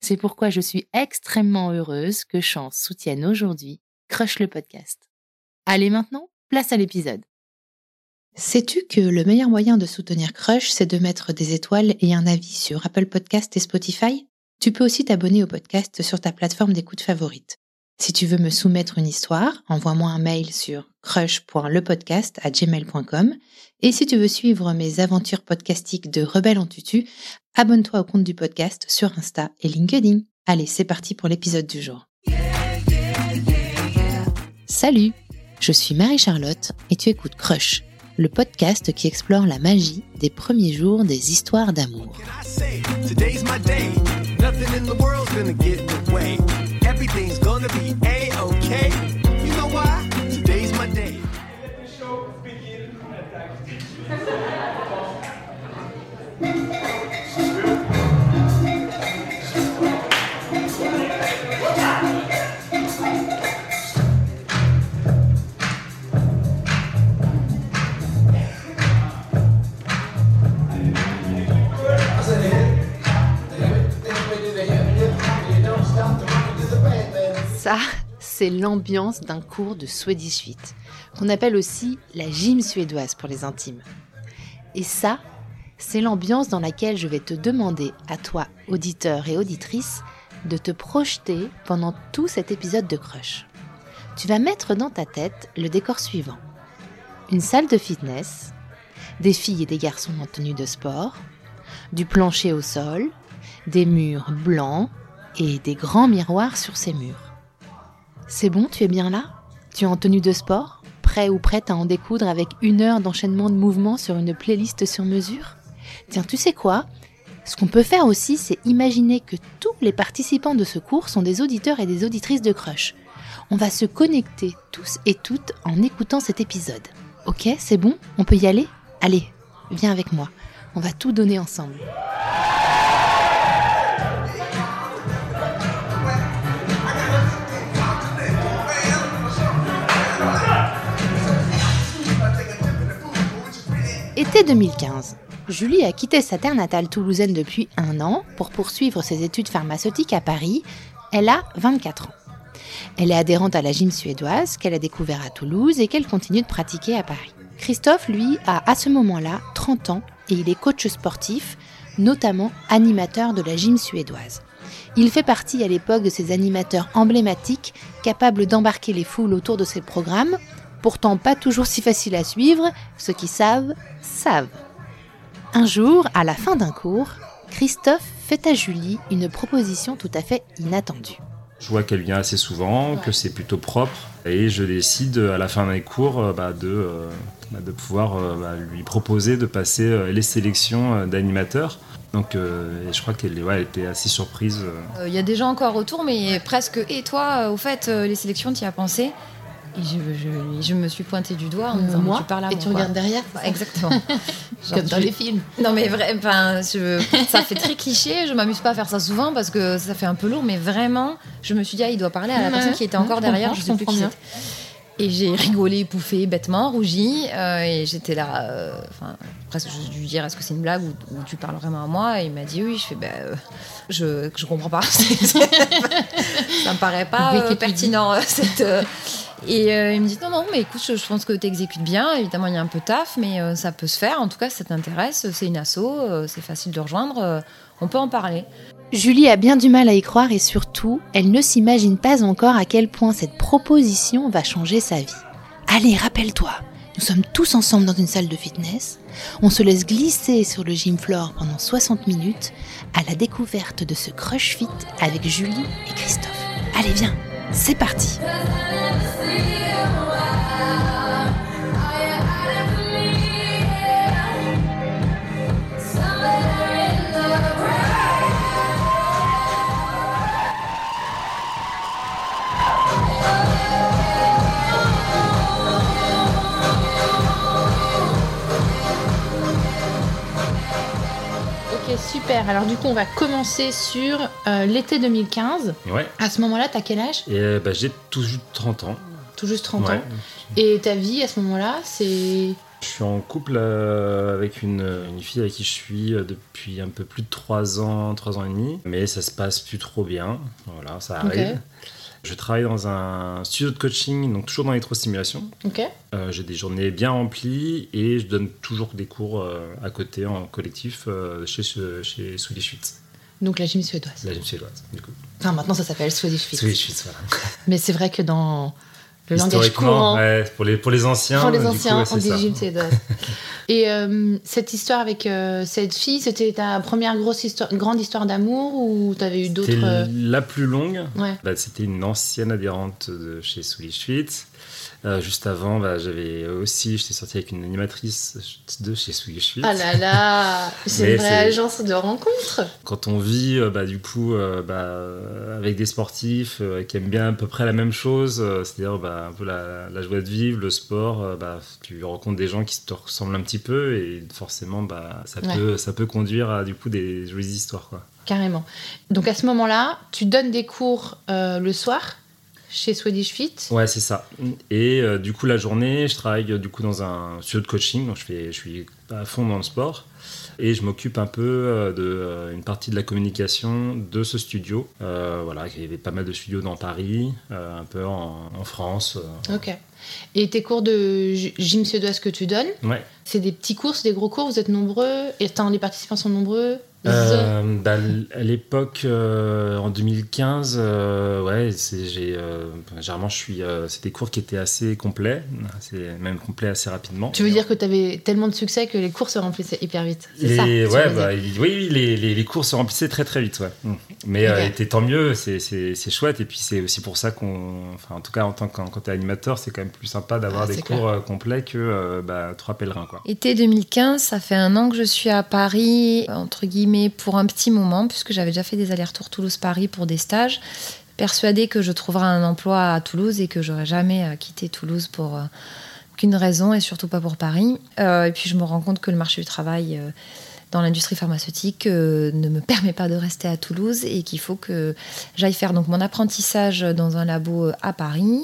C'est pourquoi je suis extrêmement heureuse que Chance soutienne aujourd'hui Crush le podcast. Allez maintenant, place à l'épisode. Sais-tu que le meilleur moyen de soutenir Crush, c'est de mettre des étoiles et un avis sur Apple Podcast et Spotify? Tu peux aussi t'abonner au podcast sur ta plateforme d'écoute favorite. Si tu veux me soumettre une histoire, envoie-moi un mail sur crush.lepodcast@gmail.com et si tu veux suivre mes aventures podcastiques de Rebelle en tutu, abonne-toi au compte du podcast sur Insta et LinkedIn. Allez, c'est parti pour l'épisode du jour. Salut, je suis Marie-Charlotte et tu écoutes Crush, le podcast qui explore la magie des premiers jours des histoires d'amour. gonna be a-okay. You know why? Today's my day. Ça, c'est l'ambiance d'un cours de Swedish Fit, qu'on appelle aussi la gym suédoise pour les intimes. Et ça, c'est l'ambiance dans laquelle je vais te demander à toi, auditeur et auditrice, de te projeter pendant tout cet épisode de Crush. Tu vas mettre dans ta tête le décor suivant. Une salle de fitness, des filles et des garçons en tenue de sport, du plancher au sol, des murs blancs et des grands miroirs sur ces murs. C'est bon, tu es bien là? Tu es en tenue de sport? Prêt ou prête à en découdre avec une heure d'enchaînement de mouvements sur une playlist sur mesure? Tiens, tu sais quoi? Ce qu'on peut faire aussi, c'est imaginer que tous les participants de ce cours sont des auditeurs et des auditrices de Crush. On va se connecter tous et toutes en écoutant cet épisode. Ok, c'est bon? On peut y aller? Allez, viens avec moi. On va tout donner ensemble. Été 2015. Julie a quitté sa terre natale toulousaine depuis un an pour poursuivre ses études pharmaceutiques à Paris. Elle a 24 ans. Elle est adhérente à la gym suédoise qu'elle a découvert à Toulouse et qu'elle continue de pratiquer à Paris. Christophe, lui, a à ce moment-là 30 ans et il est coach sportif, notamment animateur de la gym suédoise. Il fait partie à l'époque de ces animateurs emblématiques capables d'embarquer les foules autour de ses programmes pourtant pas toujours si facile à suivre, ceux qui savent, savent. Un jour, à la fin d'un cours, Christophe fait à Julie une proposition tout à fait inattendue. Je vois qu'elle vient assez souvent, que c'est plutôt propre, et je décide à la fin d'un cours euh, bah, de, euh, bah, de pouvoir euh, bah, lui proposer de passer les sélections d'animateurs. Donc je crois qu'elle était assez surprise. Il y a des gens encore autour, mais presque. Et toi, au fait, les sélections, tu y as pensé? Et je, je, me suis pointée du doigt en Euh, disant, moi tu parles à Et moi, tu quoi. regardes derrière Bah, Exactement. Genre, Comme dans tu- les films. Non mais vrai, je- ça fait très cliché. Je m'amuse pas à faire ça souvent parce que ça fait un peu lourd. Mais vraiment, je me suis dit, ah, il doit parler à la personne qui était encore derrière. Je je sais plus qui c'était. Et j'ai rigolé, pouffé, bêtement, rougi. euh, et j'étais là, euh, enfin, presque, je lui dire, est-ce que c'est une blague ou, ou tu parles vraiment à moi? Et il m'a dit oui. Je fais, ben, euh, je, je comprends pas. ça me paraît pas euh, tu pertinent. cette, et euh, il me dit non, non, mais écoute, je, pense que tu exécutes bien. Évidemment, il y a un peu taf, mais euh, ça peut se faire. En tout cas, si ça t'intéresse, c'est une asso, euh, c'est facile de rejoindre, on peut en parler. Julie a bien du mal à y croire et surtout, elle ne s'imagine pas encore à quel point cette proposition va changer sa vie. Allez, rappelle-toi, nous sommes tous ensemble dans une salle de fitness, on se laisse glisser sur le gym floor pendant 60 minutes à la découverte de ce crush fit avec Julie et Christophe. Allez, viens, c'est parti Alors du coup, on va commencer sur euh, l'été 2015. Ouais. À ce moment-là, t'as quel âge? Et euh, bah, j'ai tout juste 30 ans. Tout juste 30 Ouais. ans. Et ta vie à ce moment-là, c'est... Je suis en couple euh, avec une, une fille avec qui je suis depuis un peu plus de 3 ans, 3 ans et demi. Mais ça se passe plus trop bien. Voilà, ça arrive. Je travaille dans un studio de coaching, donc toujours dans l'électrostimulation. Ok. Euh, J'ai des journées bien remplies et je donne toujours des cours euh, à côté en collectif euh, chez, chez Swedish Fit, Donc la gym suédoise. la gym suédoise. Du coup. Enfin, maintenant, ça s'appelle Swedish Fit. Swedish Fit, voilà. Mais c'est vrai que dans le langage courant, ouais, pour, les, pour les anciens, pour les coup, anciens, ouais, on dit suédoise. Et euh, cette histoire avec euh, cette fille, c'était ta première grosse histoire, grande histoire d'amour ou t'avais eu d'autres... C'était euh, la plus longue. Ouais. Bah, C'était une ancienne adhérente de chez Fit. Euh, juste avant, bah, j'avais aussi, j'étais sorti avec une animatrice de chez Swedish Fit. Ah là là, c'est une vraie agence de rencontre. Quand on vit, euh, bah, du coup, euh, bah, avec des sportifs qui aiment bien à peu près la même chose, c'est-à-dire bah, un peu la, la joie de vivre, le sport, bah, tu rencontres des gens qui te ressemblent un petit peu et forcément, bah, ça, Ouais. peut, ça peut conduire à du coup des jolies histoires. Quoi. Carrément. Donc à ce moment-là, tu donnes des cours euh, le soir chez Swedish Fit. Ouais, c'est ça. Et euh, du coup, la journée, je travaille euh, du coup dans un studio de coaching, donc je, fais, je suis à fond dans le sport. Et je m'occupe un peu euh, de euh, une partie de la communication de ce studio. Voilà, il y avait pas mal de studios dans Paris, un peu en, en France. Ok. Et tes cours de gy- gym suédoise que tu donnes, Ouais. c'est des petits cours, c'est des gros cours, vous êtes nombreux, et les participants sont nombreux Euh, bah, à l'époque, euh, en 2015, euh, ouais, j'ai, euh, généralement, je suis, euh, c'est des cours qui étaient assez complets, c'est même complets assez rapidement. Tu veux dire que tu avais tellement de succès que les cours se remplissaient hyper vite Les- ça ouais, bah, oui, les, les, les cours se remplissaient très très vite. Ouais. Mm. Mais Ok. et tant mieux, c'est, chouette. Et puis c'est aussi pour ça qu'on. Enfin, en tout cas, en tant animateur, c'est quand même plus sympa d'avoir Ah, des cours euh, complets que euh, bah, trois pèlerins. Quoi. Été 2015, ça fait un an que je suis à Paris, entre guillemets, pour un petit moment, puisque j'avais déjà fait des allers-retours Toulouse-Paris pour des stages. Persuadée que je trouverai un emploi à Toulouse et que j'aurais jamais euh, quitté Toulouse pour euh, aucune raison et surtout pas pour Paris. Euh, et puis je me rends compte que le marché du travail euh, dans l'industrie pharmaceutique ne me permet pas de rester à Toulouse et qu'il faut que j'aille faire donc mon apprentissage dans un labo à Paris.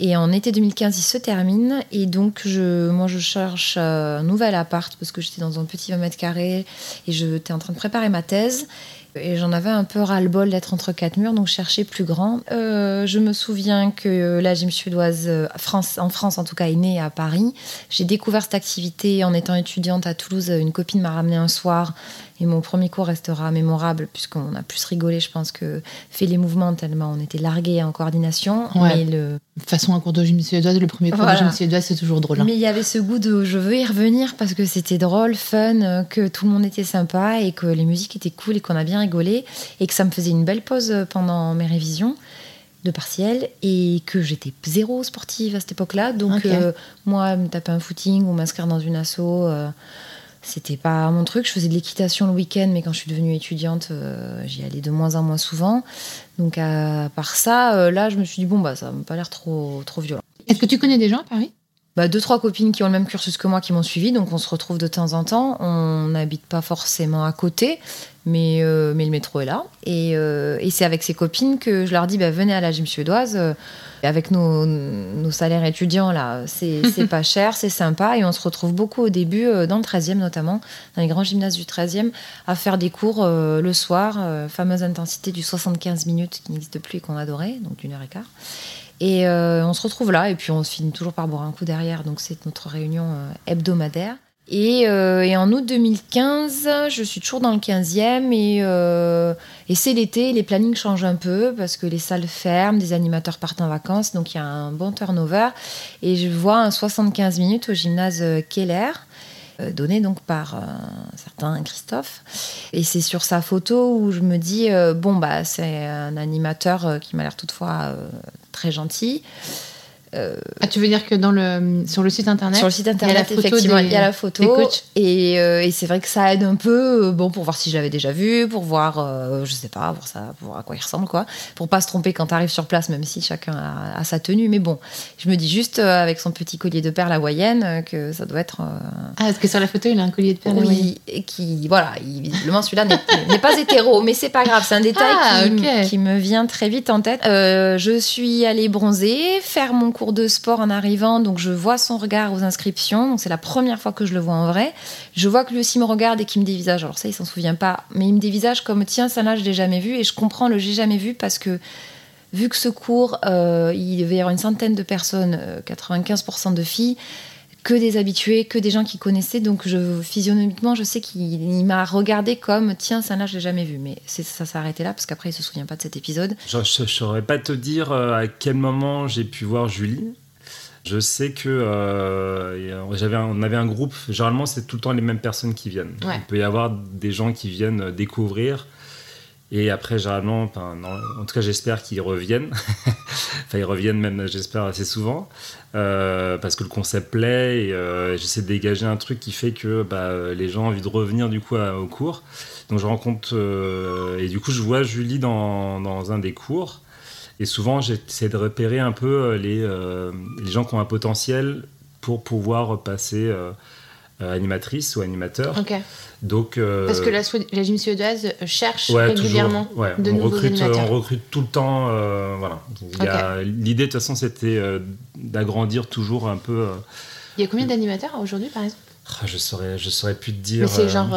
Et en été 2015, il se termine. Et donc, je, moi, je cherche un nouvel appart parce que j'étais dans un petit 20 mètres carrés et j'étais en train de préparer ma thèse. Et j'en avais un peu ras-le-bol d'être entre quatre murs, donc je cherchais plus grand. Euh, je me souviens que la gym suédoise, euh, France, en France en tout cas, est née à Paris. J'ai découvert cette activité en étant étudiante à Toulouse. Une copine m'a ramené un soir et mon premier cours restera mémorable puisqu'on a plus rigolé, je pense, que fait les mouvements tellement on était largués en coordination. Ouais. Mais le, De toute façon, un cours de gym suédoise, le premier cours Voilà. de gym suédoise, c'est toujours drôle. hein. Mais il y avait ce goût de je veux y revenir parce que c'était drôle, fun, que tout le monde était sympa et que les musiques étaient cool et qu'on a bien rigolé et que ça me faisait une belle pause pendant mes révisions de partiel et que j'étais zéro sportive à cette époque-là. Donc euh, moi, me taper un footing ou m'inscrire dans une asso, euh, c'était pas mon truc. Je faisais de l'équitation le week-end, mais quand je suis devenue étudiante, euh, j'y allais de moins en moins souvent. Donc à part ça, euh, là, je me suis dit bon bah ça m'a pas l'air trop trop violent. Est-ce que tu connais des gens à Paris? Bah, deux, trois copines qui ont le même cursus que moi qui m'ont suivi, donc on se retrouve de temps en temps. On n'habite pas forcément à côté, mais, euh, mais le métro est là. Et, euh, et c'est avec ces copines que je leur dis bah, venez à la gym suédoise. Euh, avec nos, nos, salaires étudiants, là, c'est pas cher, c'est sympa. Et on se retrouve beaucoup au début, dans le 13e notamment, dans les grands gymnases du 13e, à faire des cours le soir, fameuse intensité du 75 minutes qui n'existe plus et qu'on adorait, donc d'une heure et quart. Et euh, on se retrouve là, et puis on se finit toujours par boire un coup derrière, donc c'est notre réunion euh, hebdomadaire. Et, euh, et, en août 2015, je suis toujours dans le 15e et, et c'est l'été, les plannings changent un peu parce que les salles ferment, des animateurs partent en vacances, donc il y a un bon turnover. Et je vois un 75 minutes au gymnase Keller. Euh, donné donc par un euh, certain Christophe. Et c'est sur sa photo où je me dis, euh, bon, bah, c'est un animateur qui m'a l'air toutefois très gentil. Euh, ah, tu veux dire que dans le, sur le site internet, sur le site internet, il y a la photo effectivement, il y a la photo. Et, euh, et c'est vrai que ça aide un peu, euh, bon, pour voir si je l'avais déjà vu, pour voir, je sais pas, pour, ça, pour voir à quoi il ressemble, quoi. Pour pas se tromper quand tu arrives sur place, même si chacun a, sa tenue. Mais bon, je me dis juste, avec son petit collier de perles hawaïenne, que ça doit être. Ah, parce que sur la photo, il a un collier de perles Oui, et qui, voilà, visiblement celui-là n'est pas hétéro, mais c'est pas grave, c'est un détail ah, qui, qui, me vient très vite en tête. je suis allée bronzer, faire mon cours de sport en arrivant, donc je vois son regard aux inscriptions. Donc c'est la première fois que je le vois en vrai. Je vois que lui aussi me regarde et qu'il me dévisage. Alors ça, il s'en souvient pas, mais il me dévisage comme tiens, ça là, je l'ai jamais vu et je comprends le j'ai jamais vu parce que vu que ce cours, euh, il devait y avoir une centaine de personnes, 95% euh, de filles que des habitués, que des gens qui connaissaient. Donc, je, physionomiquement, je sais qu'il m'a regardé comme tiens, ça là, je l'ai jamais vu. Mais ça s'est arrêté là parce qu'après, il se souvient pas de cet épisode. Je ne saurais pas te dire euh, à quel moment j'ai pu voir Julie. Je sais que euh, j'avais on avait un groupe. Généralement, c'est tout le temps les mêmes personnes qui viennent. Il peut y avoir des gens qui viennent découvrir et après, généralement, en tout cas, j'espère qu'ils reviennent. enfin, ils reviennent même, j'espère, assez souvent. Euh, parce que le concept plaît et euh, j'essaie de dégager un truc qui fait que bah, les gens ont envie de revenir du coup au cours. Donc, je rencontre. Euh, et du coup, je vois Julie dans, dans, un des cours. Et souvent, j'essaie de repérer un peu les, les gens qui ont un potentiel pour pouvoir passer animatrice ou animateur. Ok. Donc, euh, Parce que la, la gym suédoise cherche régulièrement de on nouveaux recrute, On recrute tout le temps. Euh, voilà. L'idée, de toute façon, c'était euh, d'agrandir toujours un peu. Il y a combien d'animateurs aujourd'hui, par exemple? Ah, je saurais, je saurais plus te dire. Mais c'est genre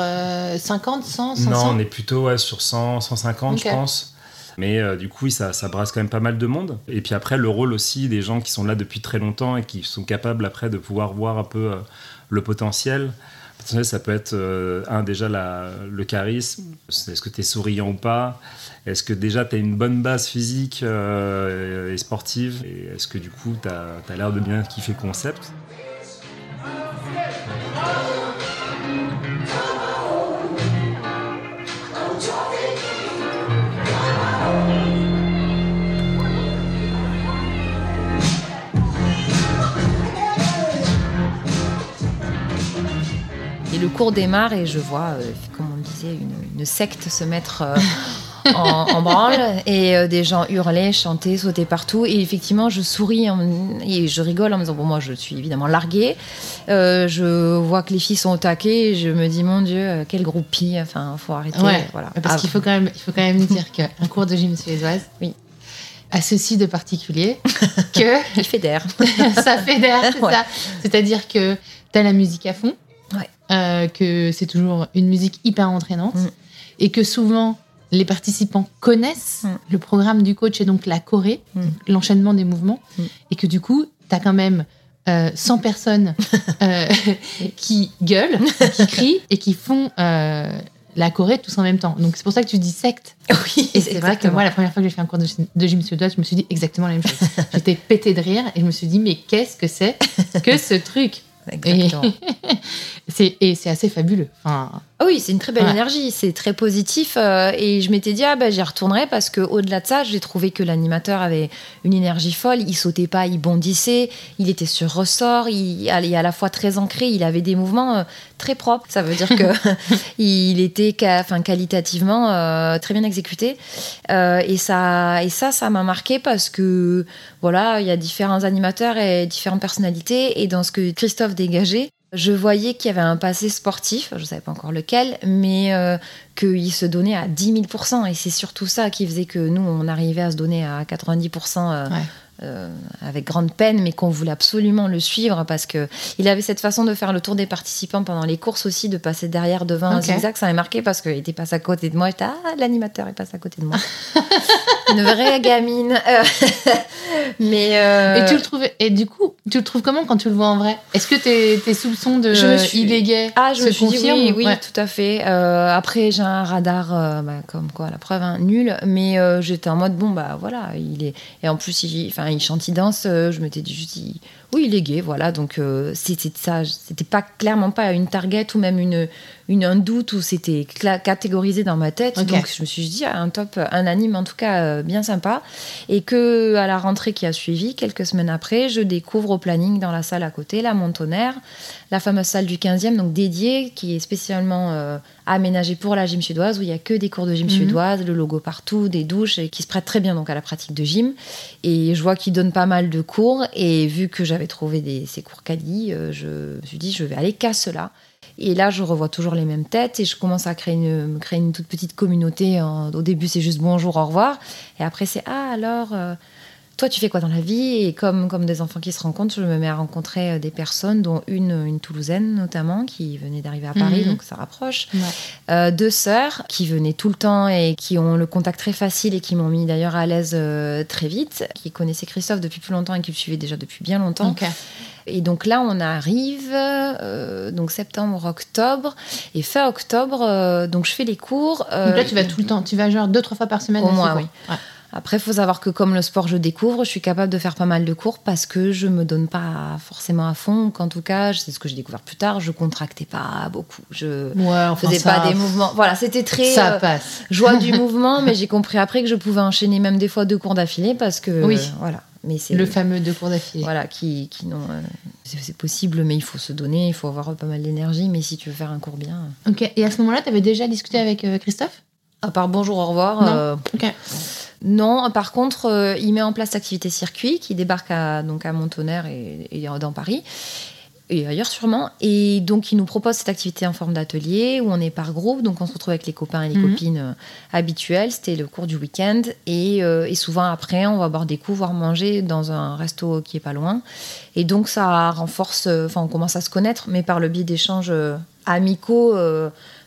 50, 100, 500 Non, on est plutôt sur 100, 150, je pense. Mais du coup, ça, brasse quand même pas mal de monde. Et puis après, le rôle aussi des gens qui sont là depuis très longtemps et qui sont capables après de pouvoir voir un peu le potentiel ça peut être, euh, un, déjà le charisme. Est-ce que tu es souriant ou pas? Est-ce que déjà tu as une bonne base physique euh, et sportive? Et est-ce que du coup tu as l'air de bien kiffer le concept? Le cours démarre et je vois, euh, comme on disait, une, secte se mettre euh, en, branle et euh, des gens hurler, chanter, sauter partout. Et effectivement, je souris et je rigole en me disant Bon, moi, je suis évidemment larguée. je vois que les filles sont au taquet et je me dis Mon Dieu, quel groupie. Enfin, faut arrêter. Voilà. Parce qu'il faut quand même, il faut quand même dire qu'un cours de gym suédoise, oui a ceci de particulier que. Il fédère. ça fédère, c'est ça. C'est-à-dire que tu as la musique à fond, euh, que c'est toujours une musique hyper entraînante mm. et que souvent les participants connaissent mm. le programme du coach et donc la choré, mm. l'enchaînement des mouvements, et que du coup, tu as quand même euh, 100 personnes euh, qui gueulent, qui crient et qui font euh, la choré tous en même temps. Donc c'est pour ça que tu dis secte. Oui, et c'est vrai que moi, la première fois que j'ai fait un cours de, de gym suédoise, je me suis dit exactement la même chose. J'étais pété de rire et je me suis dit, mais qu'est-ce que c'est que ce truc? Exactement. Et c'est assez fabuleux. Enfin, ah oui, c'est une très belle énergie, c'est très positif. Euh, et je m'étais dit, ah ben j'y retournerai parce qu'au-delà de ça, j'ai trouvé que l'animateur avait une énergie folle. Il sautait pas, il bondissait, il était sur ressort, il, est à la fois très ancré, il avait des mouvements euh, très propre. Ça veut dire que il était enfin, qualitativement euh, très bien exécuté. Euh, et, ça, et ça, ça m'a marqué parce que voilà, il y a différents animateurs et différentes personnalités. Et dans ce que Christophe dégageait, je voyais qu'il y avait un passé sportif, je ne savais pas encore lequel, mais euh, qu'il se donnait à 10 000% Et c'est surtout ça qui faisait que nous, on arrivait à se donner à 90 euh, avec grande peine, mais qu'on voulait absolument le suivre parce que il avait cette façon de faire le tour des participants pendant les courses aussi, de passer derrière devant un zigzag. Ça m'a marqué parce qu'il était passé à côté de moi. J'étais ah l'animateur est passé à côté de moi. Une vraie gamine. Euh, mais euh, et tu le trouves et du coup tu le trouves comment quand tu le vois en vrai? Est-ce que tes, tes, soupçons de je suis... il est gay? Ah je me suis dit oui, oui tout à fait. après j'ai un radar bah, comme quoi la preuve hein, nul, mais j'étais en mode bon bah voilà il est et en plus il enfin il chante, il danse. Euh, je m'étais dit juste, oui, il est gay, voilà. Donc euh, c'était ça, c'était pas clairement pas une target ou même une, une un doute où c'était catégorisé dans ma tête. Donc je me suis dit, ah, un top, un anime en tout cas euh, bien sympa. Et que à la rentrée qui a suivi, quelques semaines après, je découvre au planning dans la salle à côté, la Montonnerre, la fameuse salle du 15e, donc dédiée, qui est spécialement aménagée pour la gym suédoise, où il y a que des cours de gym mhm. suédoise, le logo partout, des douches, et qui se prête très bien donc à la pratique de gym. Et je vois qu'ils donnent pas mal de cours, et vu que j'avais trouvé des, ces cours quali, euh, je me suis dit, je vais aller qu'à cela. Et là, je revois toujours les mêmes têtes et je commence à créer une, créer une toute petite communauté. Au début, c'est juste bonjour, au revoir. Et après, c'est ah, alors, euh, toi, tu fais quoi dans la vie? Et comme, comme des enfants qui se rencontrent, je me mets à rencontrer euh, des personnes, dont une, une Toulousaine notamment, qui venait d'arriver à Paris, mhm. donc ça rapproche. deux sœurs qui venaient tout le temps et qui ont le contact très facile et qui m'ont mis d'ailleurs à l'aise très vite, qui connaissaient Christophe depuis plus longtemps et qui le suivaient déjà depuis bien longtemps. Et donc là, on arrive, euh, donc septembre, octobre, et fin octobre, euh, donc je fais les cours. Euh, donc là, tu vas tout le temps, tu vas genre deux, trois fois par semaine Au moins, oui. Après, il faut savoir que comme le sport, je découvre, je suis capable de faire pas mal de cours parce que je me donne pas forcément à fond. Qu'en tout cas, c'est ce que j'ai découvert plus tard, je contractais pas beaucoup. Je ouais, faisais pas des mouvements. Voilà, c'était très ça passe. joie du mouvement, mais j'ai compris après que je pouvais enchaîner même des fois deux cours d'affilée parce que oui. voilà. Mais c'est le fameux deux cours d'affilée. Voilà, qui, qui non, euh, c'est possible, mais il faut se donner, il faut avoir pas mal d'énergie. Mais si tu veux faire un cours bien. Euh. Ok. Et à ce moment-là, tu avais déjà discuté avec euh, Christophe? À part bonjour, au revoir. Non. ok. Non, par contre, il met en place l'activité circuit qui débarque à, donc à Montonnerre et, et dans Paris et ailleurs sûrement. Et donc, il nous propose cette activité en forme d'atelier où on est par groupe. Donc, on se retrouve avec les copains et les mhm. copines euh, habituels. C'était le cours du week-end. Et, euh, et, souvent, après, on va boire des coups, voire manger dans un resto qui est pas loin. Et donc, ça renforce, euh, enfin, on commence à se connaître, mais par le biais d'échanges amicaux.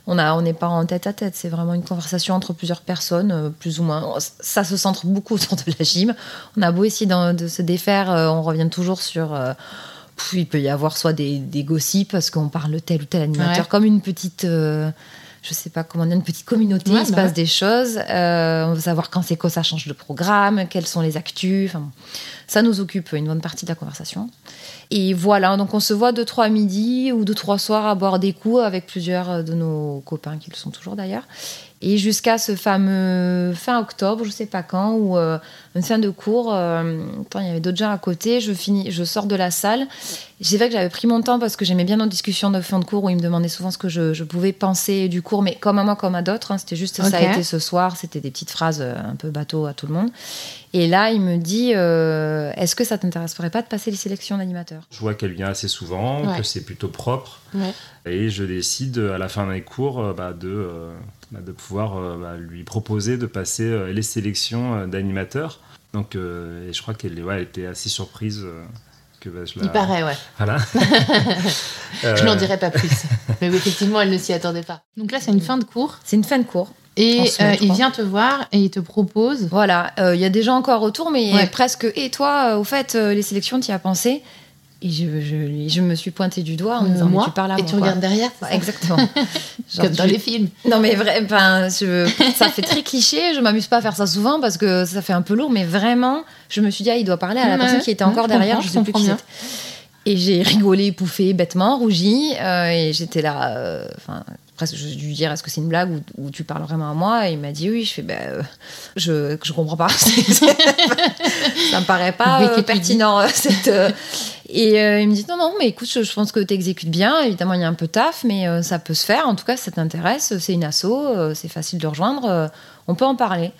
on a, on n'est pas en tête à tête, c'est vraiment une conversation entre plusieurs personnes, plus ou moins. Ça se centre beaucoup autour de la gym. On a beau essayer de, se défaire, on revient toujours sur il peut y avoir soit des, des gossips parce qu'on parle tel ou tel animateur, comme une petite. Euh, je sais pas comment dire, une petite communauté, il se bah passe des choses. Euh, on veut savoir quand c'est que ça change de programme, quels sont les actus. Enfin, ça nous occupe une bonne partie de la conversation. Et voilà, donc on se voit deux, trois midis ou deux, trois soirs à boire des coups avec plusieurs de nos copains qui le sont toujours d'ailleurs. Et jusqu'à ce fameux fin octobre, je sais pas quand, où euh, une fin de cours, euh, il y avait d'autres gens à côté, je, finis, je sors de la salle. J'ai vrai que j'avais pris mon temps parce que j'aimais bien nos discussions de fin de cours où ils me demandaient souvent ce que je, pouvais penser du cours, mais comme à moi, comme à d'autres. Hein, c'était juste ça a été ce soir, c'était des petites phrases euh, un peu bateau à tout le monde. Et là, il me dit Est-ce que ça t'intéresserait pas de passer les sélections d'animateurs? Je vois qu'elle vient assez souvent, que c'est plutôt propre. Et je décide à la fin des cours bah, de bah, de pouvoir euh, bah, lui proposer de passer euh, les sélections euh, d'animateurs. Donc, et je crois qu'elle ouais, était assez surprise. Que, bah, Il paraît, ouais. Voilà. je n'en dirai pas plus. Mais effectivement, elle ne s'y attendait pas. Donc là, c'est une fin de cours. C'est une fin de cours. Et il vient te voir et il te propose. Voilà, il y a des gens encore autour, mais presque. Et toi, au fait, les sélections, tu y as pensé? Et je, je, je, me suis pointée du doigt en disant moi, tu parles à et moi. tu regardes derrière Exactement. Comme dans les films. Non mais vrai, ça fait très cliché. Je m'amuse pas à faire ça souvent parce que ça fait un peu lourd, mais vraiment, je me suis dit ah, il doit parler à la personne qui était encore derrière. Je, sais plus qui Et j'ai rigolé, pouffé bêtement, rougi, euh, et j'étais là. Euh, presque je lui dire est-ce que c'est une blague ou, tu parles vraiment à moi? Et il m'a dit oui. Je fais ben euh, je je comprends pas. Ça me paraît pas euh, pertinent euh, cette et il me dit non non mais écoute je, pense que tu exécutes bien. Évidemment il y a un peu taf mais ça peut se faire. En tout cas ça t'intéresse. C'est une asso c'est facile de rejoindre on peut en parler.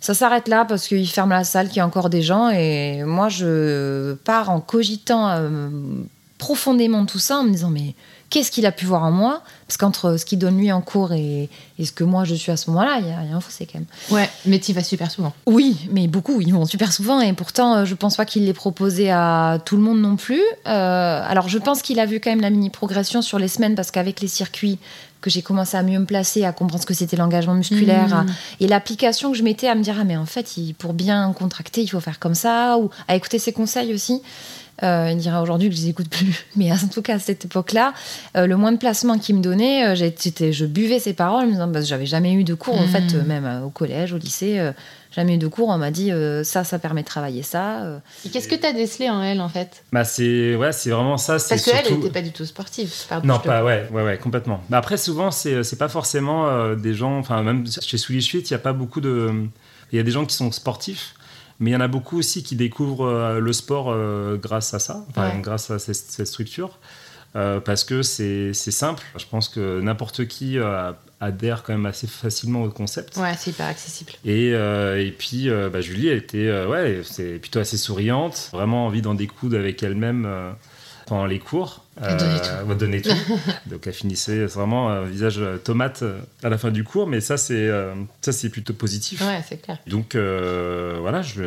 Ça s'arrête là parce qu'il ferme la salle qu'il y a encore des gens. Et moi je pars en cogitant profondément tout ça en me disant mais qu'est-ce qu'il a pu voir en moi? Parce qu'entre ce qu'il donne lui en cours et, ce que moi je suis à ce moment-là, il y a rien un fossé quand même. Ouais, mais tu vas super souvent. Oui, mais beaucoup, ils vont super souvent et pourtant euh, je pense pas qu'il l'ait proposé à tout le monde non plus. Euh, alors je pense qu'il a vu quand même la mini progression sur les semaines parce qu'avec les circuits que j'ai commencé à mieux me placer, à comprendre ce que c'était l'engagement musculaire mmh. et l'application que je mettais à me dire ah mais en fait pour bien contracter il faut faire comme ça ou à écouter ses conseils aussi. Euh, il dira aujourd'hui que je les écoute plus. Mais en tout cas, à cette époque-là, euh, le moins de placement qu'il me donnait, euh, je buvais ses paroles, me disant, j'avais jamais eu de cours, en fait, hmm. même au collège, au lycée, jamais eu de cours. On m'a dit, ça, ça permet de travailler ça. Et qu'est-ce que tu as décelé en elle, en fait? Bah, c'est ouais, vraiment ça. Parce qu'elle surtout... n'était pas du tout sportive. Non, pas, ouais, ouais, ouais, complètement. Mais après, souvent, c'est pas forcément des gens, enfin, même chez Soulier Suite, il n'y a pas beaucoup de. Il y a des gens qui sont sportifs mais il y en a beaucoup aussi qui découvrent euh, le sport euh, grâce à ça, grâce à cette, structure. Euh, parce que c'est simple. Je pense que n'importe qui adhère quand même assez facilement au concept. Ouais, c'est hyper accessible. Et, et puis, bah, Julie, elle était ouais, plutôt assez souriante, vraiment envie d'en découdre avec elle-même pendant les cours. Elle donnait tout. Donc elle finissait vraiment un visage tomate à la fin du cours, mais ça c'est ça c'est plutôt positif. Ouais, c'est clair. Donc voilà, je,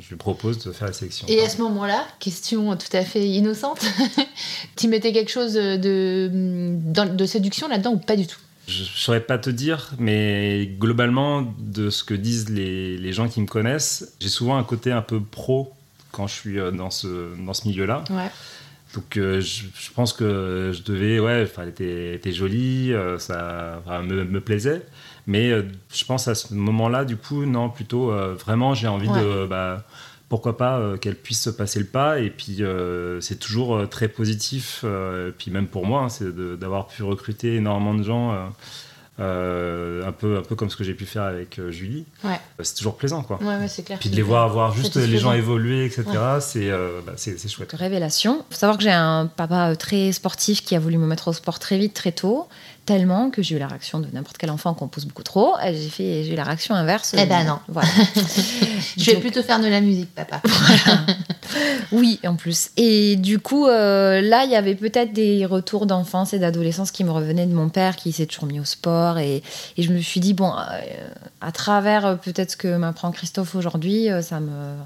je, lui propose de faire la sélection. Et à ce moment-là, question tout à fait innocente, tu mettais quelque chose de, de séduction là-dedans ou pas du tout? Je ne saurais pas te dire, mais globalement, de ce que disent les, les gens qui me connaissent, j'ai souvent un côté un peu pro quand je suis dans ce, dans ce milieu-là. Ouais. Donc euh, je, pense que je devais, ouais, elle était, était jolie, euh, ça me, plaisait. Mais euh, je pense à ce moment-là, du coup, non, plutôt vraiment, j'ai envie de, bah, pourquoi pas qu'elle puisse se passer le pas. Et puis c'est toujours très positif. et puis même pour moi, hein, c'est d'avoir pu recruter énormément de gens euh, un, peu, un peu comme ce que j'ai pu faire avec euh, Julie. Ouais. Euh, c'est toujours plaisant, quoi. Ouais, clair. Puis de les voir, voir juste les gens évoluer, etc., c'est bah, c'est chouette. Révélation. Il faut savoir que j'ai un papa très sportif qui a voulu me mettre au sport très vite, très tôt tellement que j'ai eu la réaction de n'importe quel enfant qu'on pousse beaucoup trop. J'ai fait, j'ai eu la réaction inverse. Eh ben non. Voilà. je vais plutôt faire de la musique, papa. oui, en plus. Et du coup, euh, là, il y avait peut-être des retours d'enfance et d'adolescence qui me revenaient de mon père, qui s'est toujours mis au sport. Et, et je me suis dit, bon, euh, à travers euh, peut-être ce que m'apprend Christophe aujourd'hui, ça me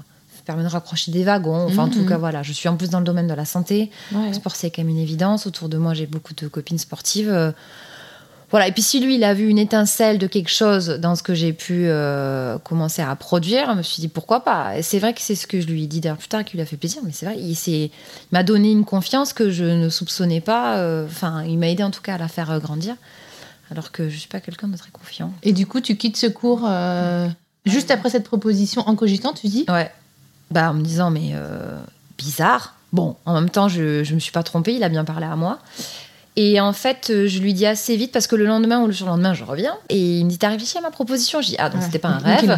permet de raccrocher des wagons. Enfin, en tout mhm. cas, voilà, je suis en plus dans le domaine de la santé. Le sport, c'est quand même une évidence. Autour de moi, j'ai beaucoup de copines sportives. Voilà, et puis si lui, il a vu une étincelle de quelque chose dans ce que j'ai pu euh, commencer à produire, je me suis dit pourquoi pas? Et c'est vrai que c'est ce que je lui ai dit d'ailleurs plus tard qui lui a fait plaisir, mais c'est vrai, il, m'a donné une confiance que je ne soupçonnais pas. Euh, enfin, il m'a aidé en tout cas à la faire euh, grandir, alors que je suis pas quelqu'un de très confiant. Et du coup, tu quittes ce cours juste après cette proposition en cogitant, tu dis? Ouais. Bah, en me disant, mais bizarre. Bon, en même temps, je ne me suis pas trompée, il a bien parlé à moi. Et en fait, euh, je lui dis assez vite parce que le lendemain ou le surlendemain, je reviens. Et il me dit T'as réfléchi à ma proposition? Je dis Ah, donc c'était pas un rêve.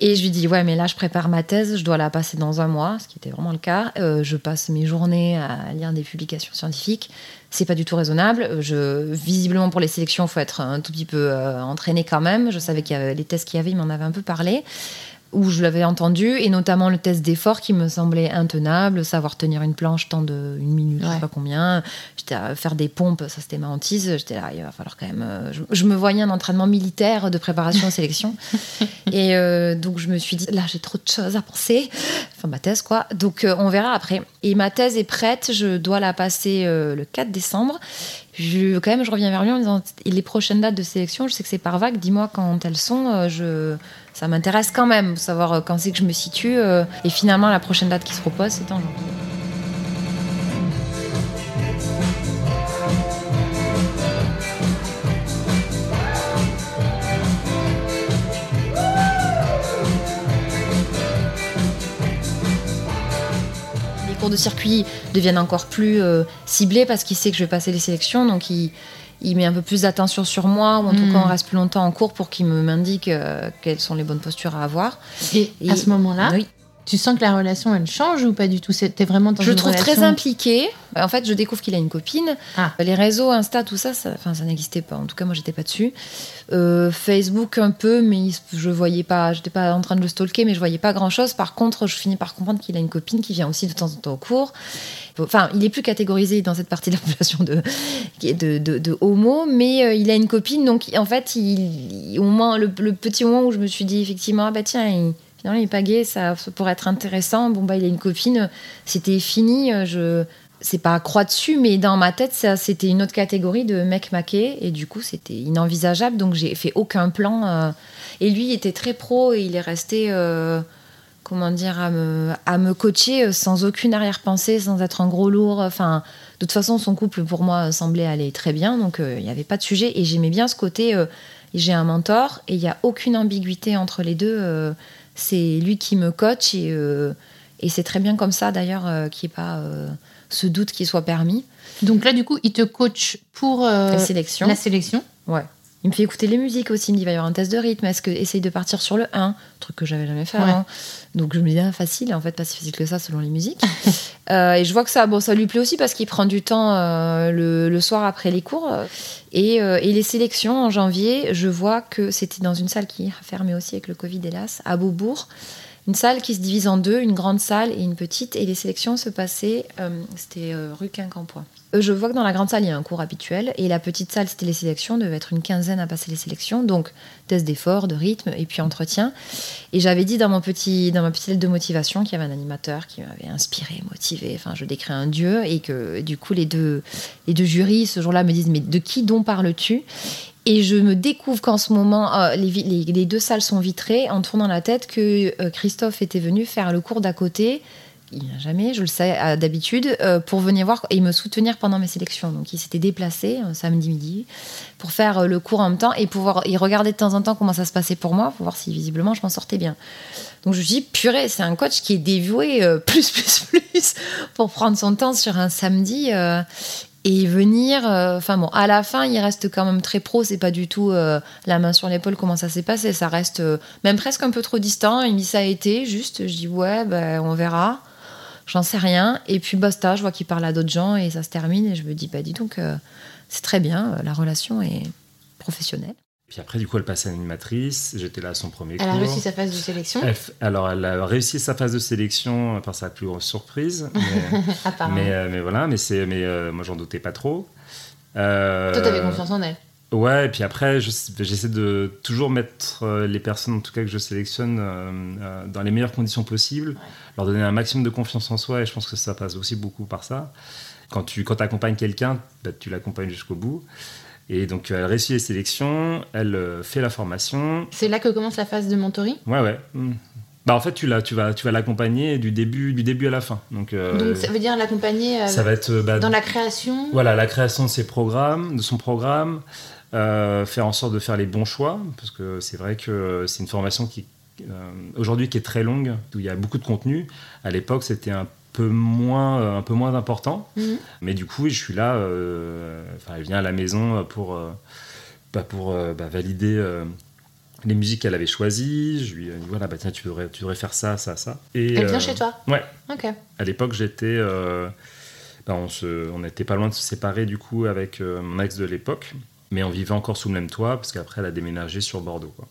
et je lui dis Ouais, mais là, je prépare ma thèse, je dois la passer dans un mois, ce qui était vraiment le cas. Euh, je passe mes journées à lire des publications scientifiques. C'est pas du tout raisonnable. Je, visiblement, pour les sélections, il faut être un tout petit peu euh, entraîné quand même. Je savais qu'il y avait les tests qu'il y avait, il m'en avait un peu parlé où je l'avais entendu, et notamment le test d'effort qui me semblait intenable, savoir tenir une planche tant de une minute, je sais pas combien. J'étais à faire des pompes, ça c'était ma hantise. J'étais là, il va falloir quand même. Euh, je, me voyais un entraînement militaire de préparation aux sélections. et euh, donc je me suis dit, là j'ai trop de choses à penser. Enfin, ma thèse quoi. Donc euh, on verra après. Et ma thèse est prête, je dois la passer le 4 décembre. Je, quand même, je reviens vers lui en disant les prochaines dates de sélection, je sais que c'est par vague, dis-moi quand elles sont. je ça m'intéresse quand même, savoir euh, quand c'est que je me situe. Euh, et finalement, la prochaine date qui se propose, c'est en janvier. Les cours de circuit deviennent encore plus euh, ciblés parce qu'il sait que je vais passer les sélections, donc il il met un peu plus d'attention sur moi, ou en tout cas, on reste plus longtemps en cours pour qu'il me m'indique euh, quelles sont les bonnes postures à avoir. Et, à ce moment-là, Oui. tu sens que la relation, elle change ou pas du tout? T'es vraiment dans Je le trouve très impliqué. En fait, je découvre qu'il a une copine. Ah. Les réseaux, Insta, tout ça, ça, ça n'existait pas. En tout cas, moi, j'étais pas dessus. Euh, Facebook un peu, mais je voyais pas. J'étais pas en train de le stalker, mais je voyais pas grand chose. Par contre, je finis par comprendre qu'il a une copine qui vient aussi de temps en temps au cours. Enfin, il est plus catégorisé dans cette partie de la population de, homo, mais euh, il a une copine. Donc, en fait, au moins le, petit moment où je me suis dit effectivement, ah bah tiens, il, finalement, il est pas gay, ça, ça pourrait être intéressant. Bon bah, il a une copine. C'était fini. euh, Je c'est pas à croix dessus, mais dans ma tête, c'était une autre catégorie de mec maqué, et du coup, c'était inenvisageable, donc j'ai fait aucun plan. euh, et lui, il était très pro, et il est resté, comment dire, à me, à me coacher euh, sans aucune arrière-pensée, sans être un gros lourd. Enfin, de toute façon, son couple, pour moi, semblait aller très bien, donc euh, il n'y avait pas de sujet, et j'aimais bien ce côté, euh, j'ai un mentor, et il n'y a aucune ambiguïté entre les deux. euh, c'est lui qui me coach, et, et c'est très bien comme ça, d'ailleurs, qu'il n'y ait pas... ce doute qui soit permis. Donc là, du coup, il te coach pour la sélection. la sélection. Ouais. Il me fait écouter les musiques aussi. Il me dit il va y avoir un test de rythme. Est-ce que essaye de partir sur le 1 Truc que j'avais jamais fait Ouais. avant. Donc je me dis ah, facile. En fait, pas si facile que ça selon les musiques. Euh, et je vois que ça, bon, ça lui plaît aussi parce qu'il prend du temps euh, le, le soir après les cours. Et, euh, et les sélections en janvier, je vois que c'était dans une salle qui a fermé aussi avec le Covid, hélas, à Beaubourg. Une salle qui se divise en deux, une grande salle et une petite. Et les sélections se passaient, c'était rue Quincampoix. Euh, Je vois que dans la grande salle, il y a un cours habituel. Et la petite salle, c'était les sélections. devait être une quinzaine à passer les sélections. Donc, test d'effort, de rythme et puis entretien. Et j'avais dit dans, mon petit, dans ma petite lettre de motivation qu'il y avait un animateur qui m'avait inspiré, motivé. Enfin, je décris un dieu. Et que du coup, les deux, les deux jurys, ce jour-là, me disent Mais de qui donc parles-tu? Et je me découvre qu'en ce moment, euh, les- les deux salles sont vitrées en tournant la tête que euh, Christophe était venu faire le cours d'à côté. Il n'a jamais, je le sais euh, d'habitude, euh, pour venir voir et me soutenir pendant mes sélections. Donc il s'était déplacé un samedi midi pour faire euh, le cours en même temps et pouvoir y regarder de temps en temps comment ça se passait pour moi, pour voir si visiblement je m'en sortais bien. Donc je me dis, purée, c'est un coach qui est dévoué euh, plus, plus, plus pour prendre son temps sur un samedi. euh, et venir, euh, enfin bon, à la fin, il reste quand même très pro. C'est pas du tout euh, la main sur l'épaule comment ça s'est passé. Ça reste euh, même presque un peu trop distant. Il me dit ça a été juste. Je dis ouais, ben on verra. J'en sais rien. Et puis basta. Je vois qu'il parle à d'autres gens et ça se termine. Et je me dis bah dis donc, euh, c'est très bien. euh, La relation est professionnelle. Puis après, du coup, elle passait animatrice. J'étais là à son premier Elle a cours. réussi sa phase de sélection. Elle f- alors, elle a réussi sa phase de sélection par sa plus grosse surprise. Mais, Apparemment. mais, euh, mais voilà, mais, c'est, mais euh, moi, j'en doutais pas trop. Euh, Toi, t'avais confiance en elle. Ouais, et puis après, je- j'essaie de toujours mettre euh, les personnes, en tout cas que je sélectionne, euh, euh, dans les meilleures conditions possibles, leur donner un maximum de confiance en soi, et je pense que ça passe aussi beaucoup par ça. Quand tu quand accompagnes quelqu'un, bah, tu l'accompagnes jusqu'au bout. Et donc, elle réussit les sélections, elle fait la formation. C'est là que commence la phase de mentoring? Ouais, ouais. Mm. Bah, en fait, tu, tu vas, tu vas l'accompagner du début, du début à la fin. Donc, euh, Donc ça veut dire l'accompagner euh, ça va être bah, dans la création? voilà, la création de ses programmes, de son programme, euh, faire en sorte de faire les bons choix, parce que c'est vrai que c'est une formation qui euh, aujourd'hui qui est très longue, où il y a beaucoup de contenu. À l'époque, c'était un peu moins, euh, un peu moins important, Mhm. mais du coup, je suis là. euh, Enfin, elle vient à la maison pour, bah, pour bah, valider. les musiques qu'elle avait choisies, je lui ai dit voilà, bah, tiens, tu devrais, tu devrais faire ça, ça, ça. Et, Elle vient euh, chez toi. Ouais, Ok. à l'époque, j'étais. euh, ben, on se, on n'était pas loin de se séparer du coup avec euh, mon ex de l'époque, mais on vivait encore sous le même toit parce qu'après elle a déménagé sur Bordeaux. Quoi.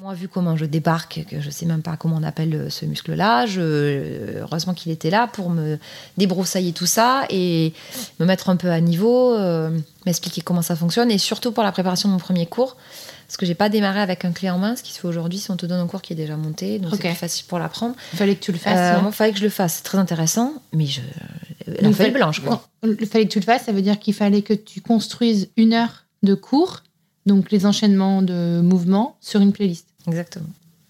Moi, vu comment je débarque, que je sais même pas comment on appelle euh, ce muscle-là, je- heureusement qu'il était là pour me débroussailler tout ça et me mettre un peu à niveau, euh, m'expliquer comment ça fonctionne et surtout pour la préparation de mon premier cours. Parce que j'ai pas démarré avec un clé en main, ce qui se fait aujourd'hui si on te donne un cours qui est déjà monté, donc Ok. c'est plus facile pour l'apprendre. Il fallait que tu le fasses. Euh, moi, il fallait que je le fasse, c'est très intéressant, mais je. La feuille fallait- blanche, quoi. Il fallait que tu le fasses, ça veut dire qu'il fallait que tu construises une heure de cours, donc les enchaînements de mouvements, sur une playlist. Exactement.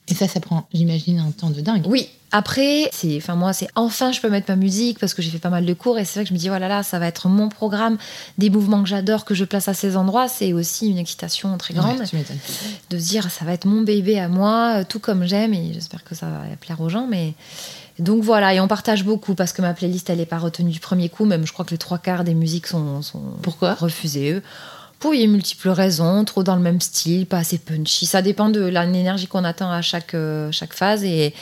Et ça, ça prend, j'imagine, un temps de dingue. Oui. Après, c'est, enfin moi, c'est enfin je peux mettre ma musique parce que j'ai fait pas mal de cours et c'est vrai que je me dis voilà là, ça va être mon programme, des mouvements que j'adore que je place à ces endroits, c'est aussi une excitation très grande Ouais, tu m'étonnes. de se dire ça va être mon bébé à moi, euh, tout comme j'aime et j'espère que ça va plaire aux gens, mais donc voilà et on partage beaucoup parce que ma playlist elle est pas retenue du premier coup, même je crois que les trois quarts des musiques sont, sont Pourquoi? refusées. eux. Pour y a multiples raisons, trop dans le même style, pas assez punchy. Ça dépend de l'énergie qu'on attend à chaque, euh, chaque phase. Et,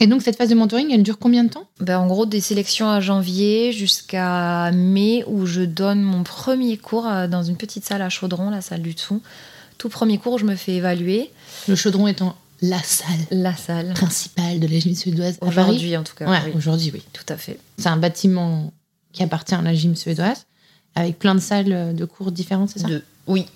Et donc cette phase de mentoring, elle dure combien de temps? ben, en gros, des sélections à janvier jusqu'à mai où je donne mon premier cours euh, dans une petite salle à Chaudron, la salle du dessous. Tout premier cours, je me fais évaluer. Le chaudron étant la salle La salle. principale de la gym suédoise. Aujourd'hui, en tout cas. Ouais, oui, aujourd'hui, oui. tout à fait. C'est un bâtiment qui appartient à la gym suédoise, avec plein de salles de cours différentes, c'est ça De- Oui.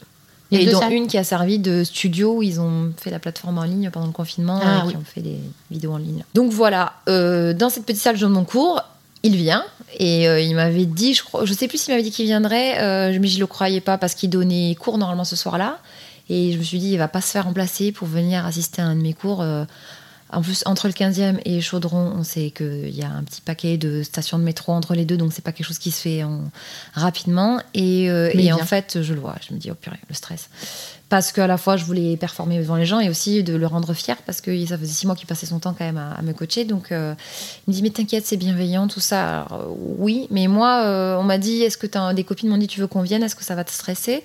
Il y a deux dont salles une qui a servi de studio où ils ont fait la plateforme en ligne pendant le confinement Ah, et oui. qui ont fait des vidéos en ligne. Donc voilà, euh, dans cette petite salle, je donne mon cours. Il vient et euh, il m'avait dit, je crois, je sais plus s'il m'avait dit qu'il viendrait, euh, mais je le croyais pas parce qu'il donnait cours normalement ce soir-là. Et je me suis dit, il va pas se faire remplacer pour venir assister à un de mes cours. En plus, entre le 15e et Chaudron, on sait qu'il y a un petit paquet de stations de métro entre les deux, donc c'est pas quelque chose qui se fait en- rapidement. Et, euh, et en fait, je le vois, je me dis, oh purée, le stress. Parce qu'à la fois, je voulais performer devant les gens et aussi de le rendre fier, parce que ça faisait six mois qu'il passait son temps quand même à, à me coacher. Donc, euh, il me dit, mais t'inquiète, c'est bienveillant, tout ça. Alors, euh, oui, mais moi, euh, on m'a dit, est-ce que t'as des copines m'ont dit, tu veux qu'on vienne Est-ce que ça va te stresser?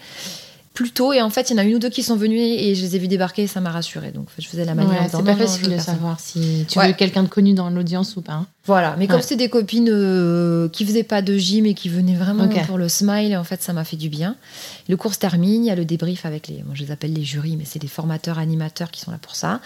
Plutôt, et en fait, il y en a une ou deux qui sont venues et je les ai vus débarquer et ça m'a rassurée. Donc, je faisais la manière Ouais, c'est pas facile de savoir si tu Ouais. veux quelqu'un de connu dans l'audience ou pas. hein. Voilà, mais comme Ouais. c'était des copines euh, qui faisaient pas de gym et qui venaient vraiment pour le smile, en fait, ça m'a fait du bien. Le cours se termine, il y a le débrief avec les, moi je les appelle les jurys, mais c'est des formateurs, animateurs qui sont là pour ça.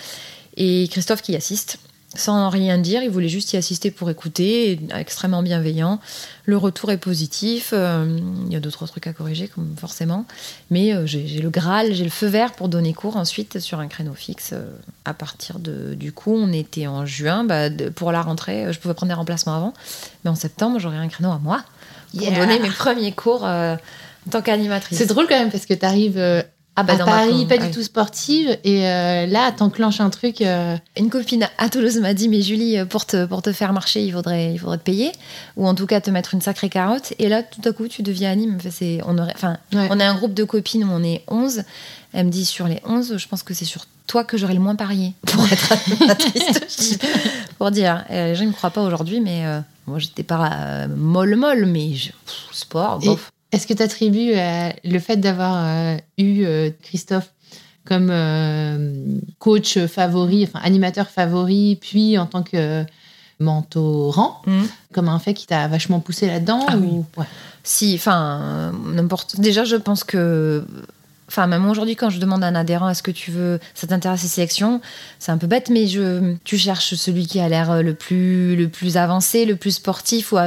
Et Christophe qui y assiste, sans rien dire, il voulait juste y assister pour écouter, et extrêmement bienveillant. Le retour est positif, euh, il y a deux, trois trucs à corriger, comme forcément. Mais euh, j'ai le Graal, j'ai le feu vert pour donner cours ensuite sur un créneau fixe. euh, à partir de, du coup, on était en juin, bah, de- pour la rentrée, je pouvais prendre des remplacements avant. Mais en septembre, j'aurai un créneau à moi pour Yeah. donner mes premiers cours en tant qu'animatrice. C'est drôle quand même parce que tu arrives Ah bah, à Paris, pas du tout sportive, et euh, là, t'enclenches un truc. euh, Une copine à Toulouse m'a dit mais Julie pour te, pour te faire marcher il faudrait il faudrait te payer ou en tout cas te mettre une sacrée carotte et là tout à coup tu deviens anime Enfin, c'est on aurait enfin Ouais. on est un groupe de copines où on est 11 elle me dit sur les 11 je pense que c'est sur toi que j'aurais le moins parié pour être animatrice pour dire les gens ne me croient pas aujourd'hui mais euh, moi j'étais pas euh, molle molle mais je- pff, sport bof. Est-ce que tu attribues euh, le fait d'avoir euh, eu euh, Christophe comme coach favori, enfin animateur favori, puis en tant que mentorant, Mhm. comme un fait qui t'a vachement poussé là-dedans Ah ou... ouais. Si, enfin, n'importe. Déjà, je pense que. Enfin, même aujourd'hui, quand je demande à un adhérent, est-ce que tu veux, ça t'intéresse ces sélections C'est un peu bête, mais je, tu cherches celui qui a l'air le plus, le plus avancé, le plus sportif. Ou,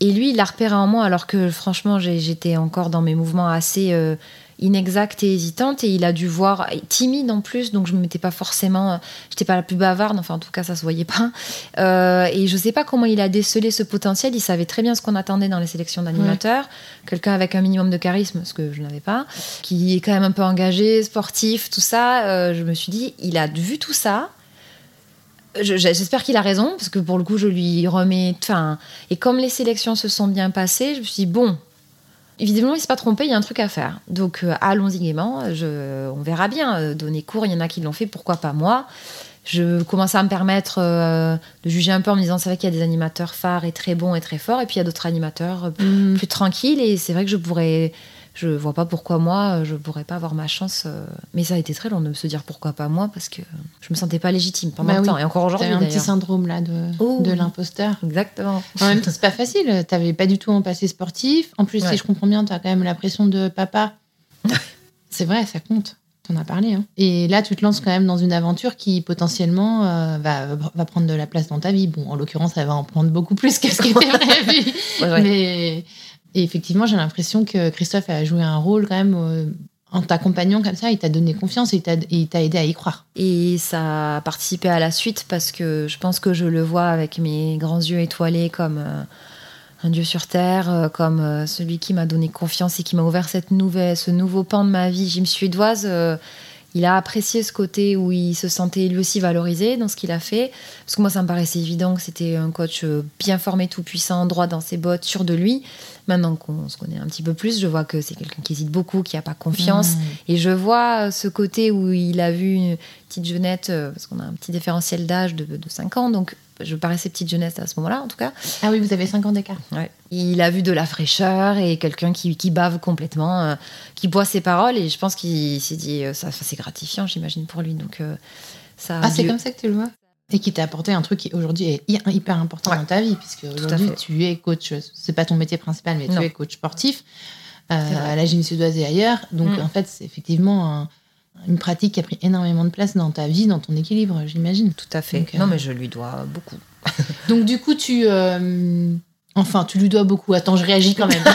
et lui, il l'a repéré en moi, alors que franchement, j'étais encore dans mes mouvements assez euh, inexacts et hésitantes. Et il a dû voir, timide en plus, donc je ne m'étais pas forcément. J'étais pas la plus bavarde, enfin, en tout cas, ça se voyait pas. Euh, et je sais pas comment il a décelé ce potentiel. Il savait très bien ce qu'on attendait dans les sélections d'animateurs. Quelqu'un avec un minimum de charisme, ce que je n'avais pas, qui est quand même un peu engagé, sportif, tout ça. Euh, je me suis dit, il a vu tout ça. Je- J'espère qu'il a raison, parce que pour le coup, je lui remets. Enfin, et comme les sélections se sont bien passées, je me suis dit, bon, évidemment, il s'est pas trompé, il y a un truc à faire. Donc, euh, allons-y gaiement, je, on verra bien. Euh, Donner cours, il y en a qui l'ont fait, pourquoi pas moi je commençais à me permettre euh, de juger un peu en me disant c'est vrai qu'il y a des animateurs phares et très bons et très forts et puis il y a d'autres animateurs Mhm. plus tranquilles et c'est vrai que je pourrais je vois pas pourquoi moi euh, je pourrais pas avoir ma chance euh, mais ça a été très long de me se dire pourquoi pas moi parce que je me sentais pas légitime pendant Bah le oui. temps et encore aujourd'hui un petit syndrome là de, Oh. de l'imposteur. exactement En même temps, c'est pas facile. T'avais pas du tout un passé sportif. En plus, Ouais. si je comprends bien, t'as quand même la pression de papa. c'est vrai, ça compte. T'en as parlé. hein. Et là, tu te lances quand même dans une aventure qui potentiellement euh, va, va prendre de la place dans ta vie. Bon, en l'occurrence, elle va en prendre beaucoup plus que ce qui était prévu. Ouais, ouais. Mais et effectivement, j'ai l'impression que Christophe a joué un rôle quand même euh, en t'accompagnant comme ça. Il t'a donné confiance et il t'a- aidé à y croire. Et ça a participé à la suite parce que je pense que je le vois avec mes grands yeux étoilés comme euh, un dieu sur terre, euh, comme celui qui m'a donné confiance et qui m'a ouvert cette nouvelle, ce nouveau pan de ma vie gym suédoise. euh, il a apprécié ce côté où il se sentait lui aussi valorisé dans ce qu'il a fait. Parce que moi, ça me paraissait évident que c'était un coach euh, bien formé, tout puissant, droit dans ses bottes, sûr de lui. Maintenant qu'on se connaît un petit peu plus, je vois que c'est quelqu'un qui hésite beaucoup, qui n'a pas confiance. Mmh. Et je vois euh, ce côté où il a vu une petite jeunette, euh, parce qu'on a un petit différentiel d'âge de, de 5 ans, donc Je paraissais petite jeunesse à ce moment-là, en tout cas. Ah oui, vous avez 5 ans d'écart. Ouais. Il a vu de la fraîcheur et quelqu'un qui, qui bave complètement, euh, qui boit ses paroles. Et je pense qu'il s'est dit, euh, ça, c'est gratifiant, j'imagine, pour lui. Donc, euh, ça Ah, c'est comme ça que tu le vois Et qui t'a apporté un truc qui aujourd'hui est hy- hyper important Ouais. dans ta vie, puisque aujourd'hui tu es coach, c'est pas ton métier principal, mais Non. tu es coach sportif à la gym suédoise et ailleurs. Donc Mm. en fait, c'est effectivement un- une pratique qui a pris énormément de place dans ta vie, dans ton équilibre, j'imagine. Tout à fait. Donc, euh, Non, mais je lui dois beaucoup. Donc du coup, tu... euh, Enfin, tu lui dois beaucoup. Attends, je réagis quand même.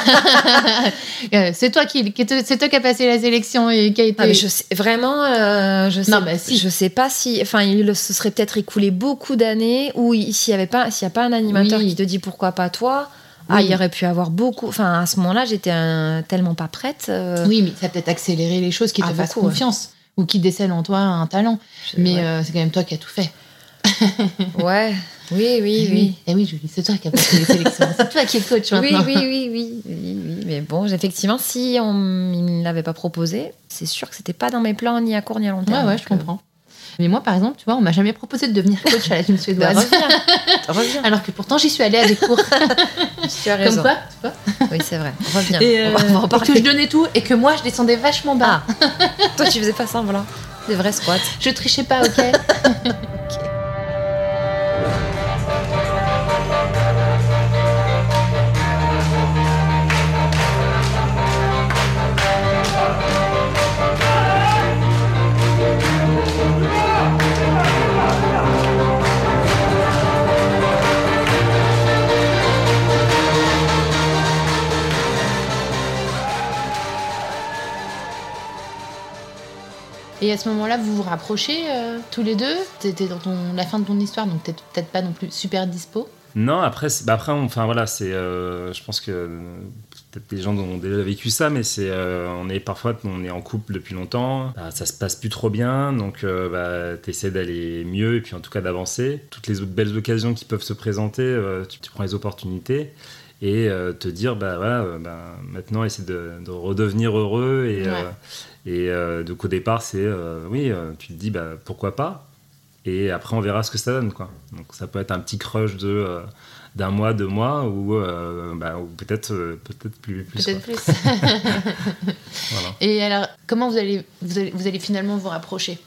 Euh, c'est toi qui, c'est toi qui a passé la sélection et qui a été. Ah, mais je sais, vraiment, euh, je sais, Non, bah, si. je sais pas si, enfin, il se serait peut-être écoulé beaucoup d'années où il- s'il y avait pas, s'il y a pas un animateur Oui. qui te dit pourquoi pas toi, ah, Oui. il y aurait pu avoir beaucoup. Enfin, à ce moment-là, j'étais tellement pas prête. euh, Oui, mais ça a peut-être accéléré les choses, qui te Ah, fassent confiance ou qui décèlent en toi un talent. je- Mais ouais. euh, c'est quand même toi qui as tout fait. ouais, oui, oui, oui. Et oui, Julie, c'est toi qui as passé les sélections. C'est toi qui es coach Oui, maintenant. oui, oui, oui, oui, oui. Mais bon, effectivement, si on ne l'avait pas proposé, c'est sûr que c'était pas dans mes plans ni à court ni à long Ouais, terme. ouais, je Donc, euh, comprends. Mais moi, par exemple, tu vois, on m'a jamais proposé de devenir coach à la gym bah, suédoise. reviens, reviens. Alors que pourtant, j'y suis allée à des cours. Tu as Comme raison. quoi, tu vois. Oui, c'est vrai. Reviens. Et, euh, on va en et que je donnais tout et que moi, je descendais vachement bas. Ah, toi, tu faisais pas semblant. Des vrais squats. Je trichais pas, ok Et à ce moment-là, vous vous rapprochez euh, tous les deux? T'étais dans ton, la fin de ton histoire, donc t'es peut-être pas non plus super dispo? Non, après, bah après enfin voilà, c'est, euh, je pense que euh, peut-être des gens ont déjà vécu ça, mais c'est, euh, on est parfois, on est en couple depuis longtemps, bah, ça se passe plus trop bien, donc bah, t'essaies d'aller mieux et puis en tout cas d'avancer. Toutes les autres belles occasions qui peuvent se présenter, tu, tu prends les opportunités et euh, te dire, bah voilà, bah, maintenant essaie de, de redevenir heureux et, Ouais. euh, et euh, donc au départ c'est, euh, oui, euh, tu te dis, bah pourquoi pas? Et après, on verra ce que ça donne. Quoi. Donc, ça peut être un petit crush de, euh, d'un mois, deux mois, ou, euh, bah, ou peut-être, euh, peut-être plus. plus Peut-être plus. Voilà. Et alors, comment vous allez, vous allez, vous allez finalement vous rapprocher?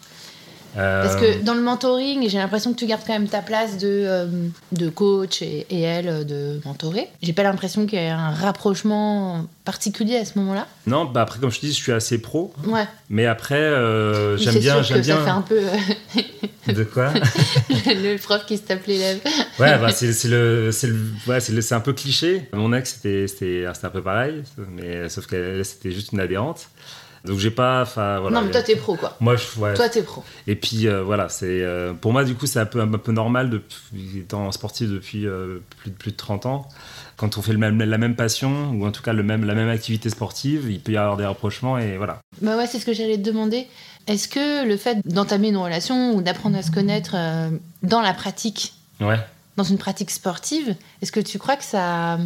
Parce que dans le mentoring, j'ai l'impression que tu gardes quand même ta place de, euh, de coach et, et elle euh, de mentorer. J'ai pas l'impression qu'il y ait un rapprochement particulier à ce moment-là. Non, bah après, comme je te dis, je suis assez pro, Ouais. mais après, euh, Oui, j'aime bien. J'aime que ça fait bien. un peu euh, De quoi? Le prof qui se tape les lèvres. Ouais, bah, c'est, c'est le, c'est, le, ouais, un peu cliché. Mon ex, c'était, un peu pareil, mais sauf qu'elle, c'était juste une adhérente. Donc, j'ai pas. Enfin, voilà. non, mais toi, t'es pro, quoi. Moi, je, ouais, Toi, t'es pro. Et puis euh, voilà, c'est euh, pour moi du coup c'est un peu un peu normal étant sportif depuis euh, plus de plus de 30 ans. Quand on fait le même, la même passion ou en tout cas le même la même activité sportive, il peut y avoir des rapprochements et voilà. Bah ouais, c'est ce que j'allais te demander. Est-ce que le fait d'entamer une relation ou d'apprendre à se connaître dans la pratique, Ouais. dans une pratique sportive, est-ce que tu crois que ça,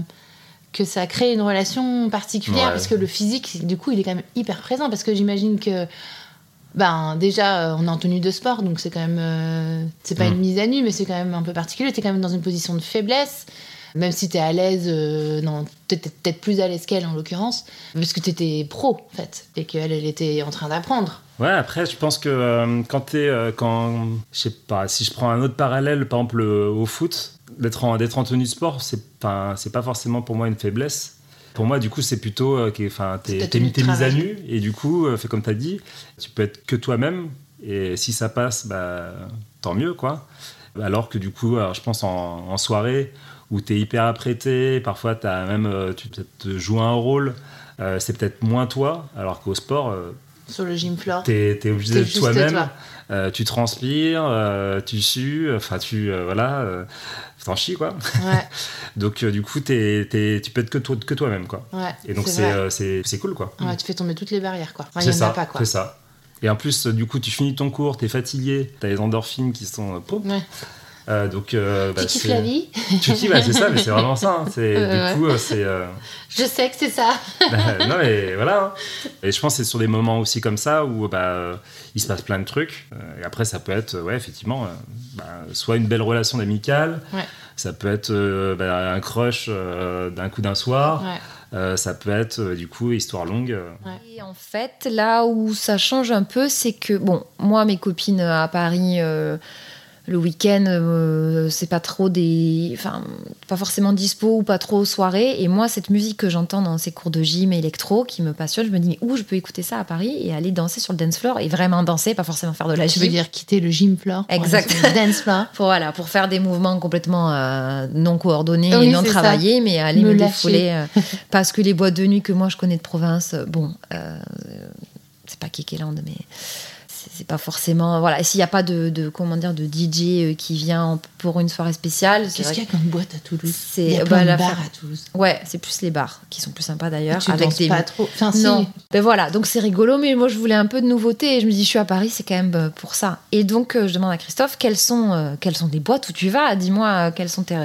que ça crée une relation particulière Ouais. Parce que le physique, du coup, il est quand même hyper présent. Parce que j'imagine que, ben, déjà, euh, on est en tenue de sport, donc c'est quand même. euh, c'est pas Mm. une mise à nu, mais c'est quand même un peu particulier. T'es quand même dans une position de faiblesse. Même si t'es à l'aise, euh, non, t'étais peut-être plus à l'aise qu'elle en l'occurrence, parce que t'étais pro en fait, et qu'elle elle était en train d'apprendre. Ouais, après, je pense que euh, quand t'es. euh, quand. Je sais pas, si je prends un autre parallèle, par exemple au foot, d'être en, d'être en tenue de sport, c'est pas, c'est pas forcément pour moi une faiblesse. Pour moi, du coup, c'est plutôt. euh, Enfin, t'es, t'es mise à nu, et du coup, euh, fait comme t'as dit, tu peux être que toi-même, et si ça passe, bah, tant mieux, quoi. Alors que du coup, alors, je pense en, en soirée, où t'es hyper apprêté, parfois t'as même, euh, tu te joues un rôle, euh, c'est peut-être moins toi, alors qu'au sport, euh, Sur le gym floor. T'es es obligé d'être toi-même. toi. Euh, tu transpires, euh, tu sues, enfin tu euh, voilà, euh, t'en chies quoi. Ouais, Donc du coup t'es- tu peux être que toi que toi-même quoi. ouais. Et donc c'est cool quoi. Ouais, tu fais tomber toutes les barrières, quoi. Enfin, c'est ça, pas, quoi. c'est ça. Et en plus du coup tu finis ton cours, t'es fatigué, t'as les endorphines qui sont euh, donc, euh, bah, tu kiffes la vie Tu kiffes, bah, c'est ça, mais c'est vraiment ça. hein. C'est, Ouais, du coup, euh, c'est. euh, Je sais que c'est ça. bah, non, mais voilà. hein. Et je pense que c'est sur des moments aussi comme ça où bah, il se passe plein de trucs. Et après, ça peut être, ouais, effectivement, euh, bah, soit une belle relation d'amicale, Ouais. ça peut être euh, bah, un crush euh, d'un coup d'un soir, Ouais. Euh, ça peut être, euh, du coup, histoire longue. euh, Et en fait, là où ça change un peu, c'est que, bon, moi, mes copines à Paris, euh, le week-end, euh, c'est pas trop des. Enfin, pas forcément dispo ou pas trop soirée. Et moi, cette musique que j'entends dans ces cours de gym électro qui me passionne, je me dis, mais où je peux écouter ça à Paris et aller danser sur le dance floor et vraiment danser, pas forcément faire de la gym. veux dire quitter le gym floor pour aller Exact. sur le dance floor. Pour, voilà, pour faire des mouvements complètement euh, non coordonnés Oui, et non ça. travaillés, mais aller Me défouler. euh, parce que les boîtes de nuit que moi je connais de province, bon, c'est pas Kekeland, mais c'est pas forcément. Voilà, s'il n'y a pas de, de, comment dire, de DJ euh, qui vient en- pour une soirée spéciale, Qu'est-ce qu'il y a comme boîte à Toulouse? C'est- Il y a bah, plein la de bars à Toulouse. Ouais, c'est plus les bars qui sont plus sympas d'ailleurs. Tu avec danses des pas trop? Enfin, si. non. Ben voilà, donc c'est rigolo, mais moi je voulais un peu de nouveauté et je me dis je suis à Paris, c'est quand même euh, pour ça. Et donc euh, je demande à Christophe quelles sont, quelles sont les boîtes où tu vas? Dis-moi quelles sont tes,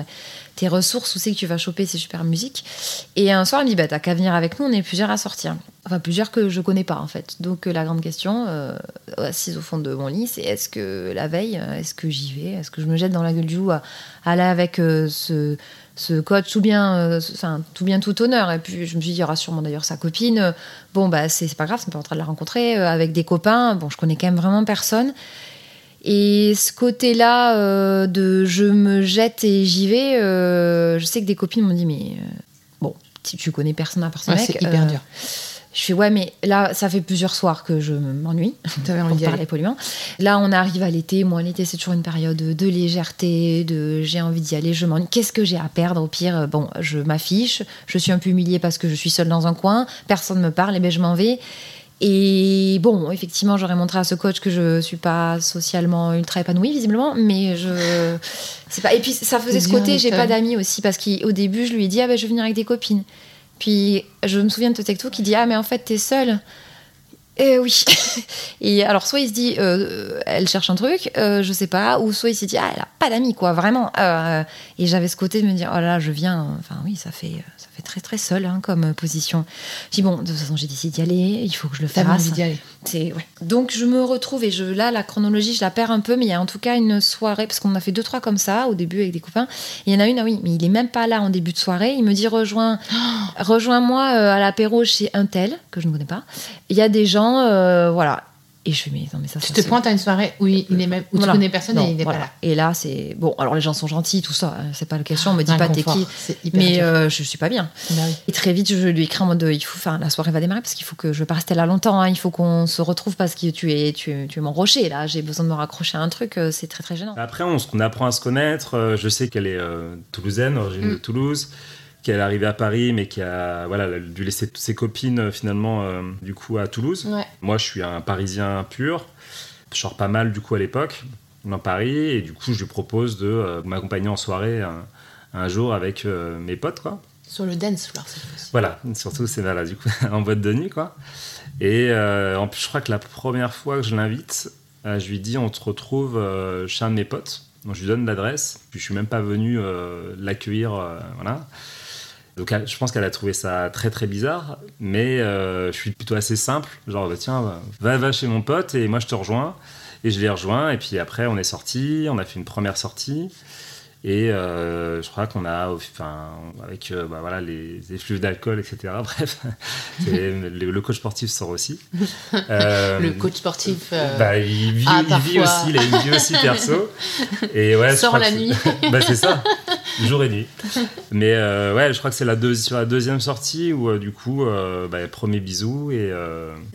tes ressources, où c'est que tu vas choper ces super musiques. Et un soir il me dit bah t'as qu'à venir avec nous, on est plusieurs à sortir. Enfin plusieurs que je connais pas en fait. Donc euh, la grande question, euh, assise au fond de mon lit, c'est est-ce que la veille, euh, est-ce que j'y vais? Est-ce que je me jette dans la gueule du loup à, aller avec ce ce coach tout bien, enfin tout bien tout honneur? Et puis je me suis dit, il y aura sûrement d'ailleurs sa copine. Bon bah c'est pas grave, c'est pas en train de la rencontrer avec des copains. Bon, je connais quand même vraiment personne. Et ce côté-là euh, de je me jette et j'y vais, euh, je sais que des copines m'ont dit mais euh, bon, si tu connais personne à part ce Ouais, mec, c'est hyper dur. Je fais ouais mais là ça fait plusieurs soirs que je m'ennuie T'avais envie pour parler poliment. Là, on arrive à l'été. Moi, l'été, c'est toujours une période de légèreté, de j'ai envie d'y aller, je m'ennuie. Qu'est-ce que j'ai à perdre Au pire, bon, je m'affiche, je suis un peu humiliée parce que je suis seule dans un coin, personne me parle, et ben je m'en vais. Et bon, effectivement, j'aurais montré à ce coach que je suis pas socialement ultra épanouie, visiblement, mais je. C'est pas. Et puis, ça faisait ce côté, j'ai pas d'amis aussi, parce qu'au début, je lui ai dit, ah ben, je vais venir avec des copines. Puis, je me souviens de ce texto qui dit, ah, mais en fait, t'es seule. Eh oui. Et alors, soit il se dit, euh, elle cherche un truc, euh, je sais pas, ou soit il s'est dit, ah, elle a pas d'amis, quoi, vraiment. Euh, et j'avais ce côté de me dire, oh là, je viens. Enfin, oui, ça fait, ça fait très, très seul hein, comme position. Dit, bon, de toute façon, j'ai décidé d'y aller, il faut que je le fasse. d'y aller. C'est ouais. Donc je me retrouve et je là la chronologie je la perds un peu mais il y a en tout cas une soirée parce qu'on a fait deux trois comme ça au début avec des copains. Il y en a une ah oui mais il est même pas là en début de soirée. Il me dit rejoins rejoins-moi euh, à l'apéro chez un tel que je ne connais pas. Il y a des gens euh, voilà et je fais mais non mais ça Tu ça te pointes à une soirée où il il est même où Voilà. tu connais personne Non, et il n'est voilà. pas là. Et là c'est bon alors les gens sont gentils tout ça hein, c'est pas la question on me dit Un pas t'es qui mais euh, je suis pas bien. Bah oui. Et très vite, je lui écris en mode il faut, enfin, la soirée va démarrer parce qu'il faut que je vais pas rester là longtemps. hein. il faut qu'on se retrouve parce que tu es, tu, es- tu es mon rocher là. J'ai besoin de me raccrocher à un truc. euh, C'est très très gênant. Après, on, on apprend à se connaître. Euh, Je sais qu'elle est euh, toulousaine, originaire Mm. de Toulouse, qu'elle est arrivée à Paris, mais qui a, voilà, dû laisser toutes ses copines euh, finalement, euh, du coup, à Toulouse. Ouais. Moi, je suis un Parisien pur. Je sors pas mal du coup à l'époque dans Paris, et du coup, je lui propose de euh, m'accompagner en soirée un, un jour avec euh, mes potes, quoi. Sur le dance floor cette. Voilà, surtout c'est là, du coup, en boîte de nuit, quoi. Et en plus, je crois que la première fois que je l'invite, je lui dis on te retrouve chez un de mes potes. Donc je lui donne l'adresse, puis je suis même pas venu euh, l'accueillir, euh, voilà. Donc je pense qu'elle a trouvé ça très très bizarre, mais euh, je suis plutôt assez simple, genre bah, tiens, va va chez mon pote et moi je te rejoins. Et je l'ai rejoint, et puis après on est sorti, on a fait une première sortie. Et euh, je crois qu'on a, enfin, avec euh, bah, voilà, les effluves d'alcool, etc. Bref, le, coach sportif sort aussi. Le coach sportif bah, il vit, ah, il vit aussi, il a une vie aussi perso. Et ouais, je Sort crois la que nuit. c'est- bah, c'est ça, jour et nuit. Mais euh, ouais, je crois que c'est la sur la deuxième sortie où euh, du coup, euh, bah, premier bisou et,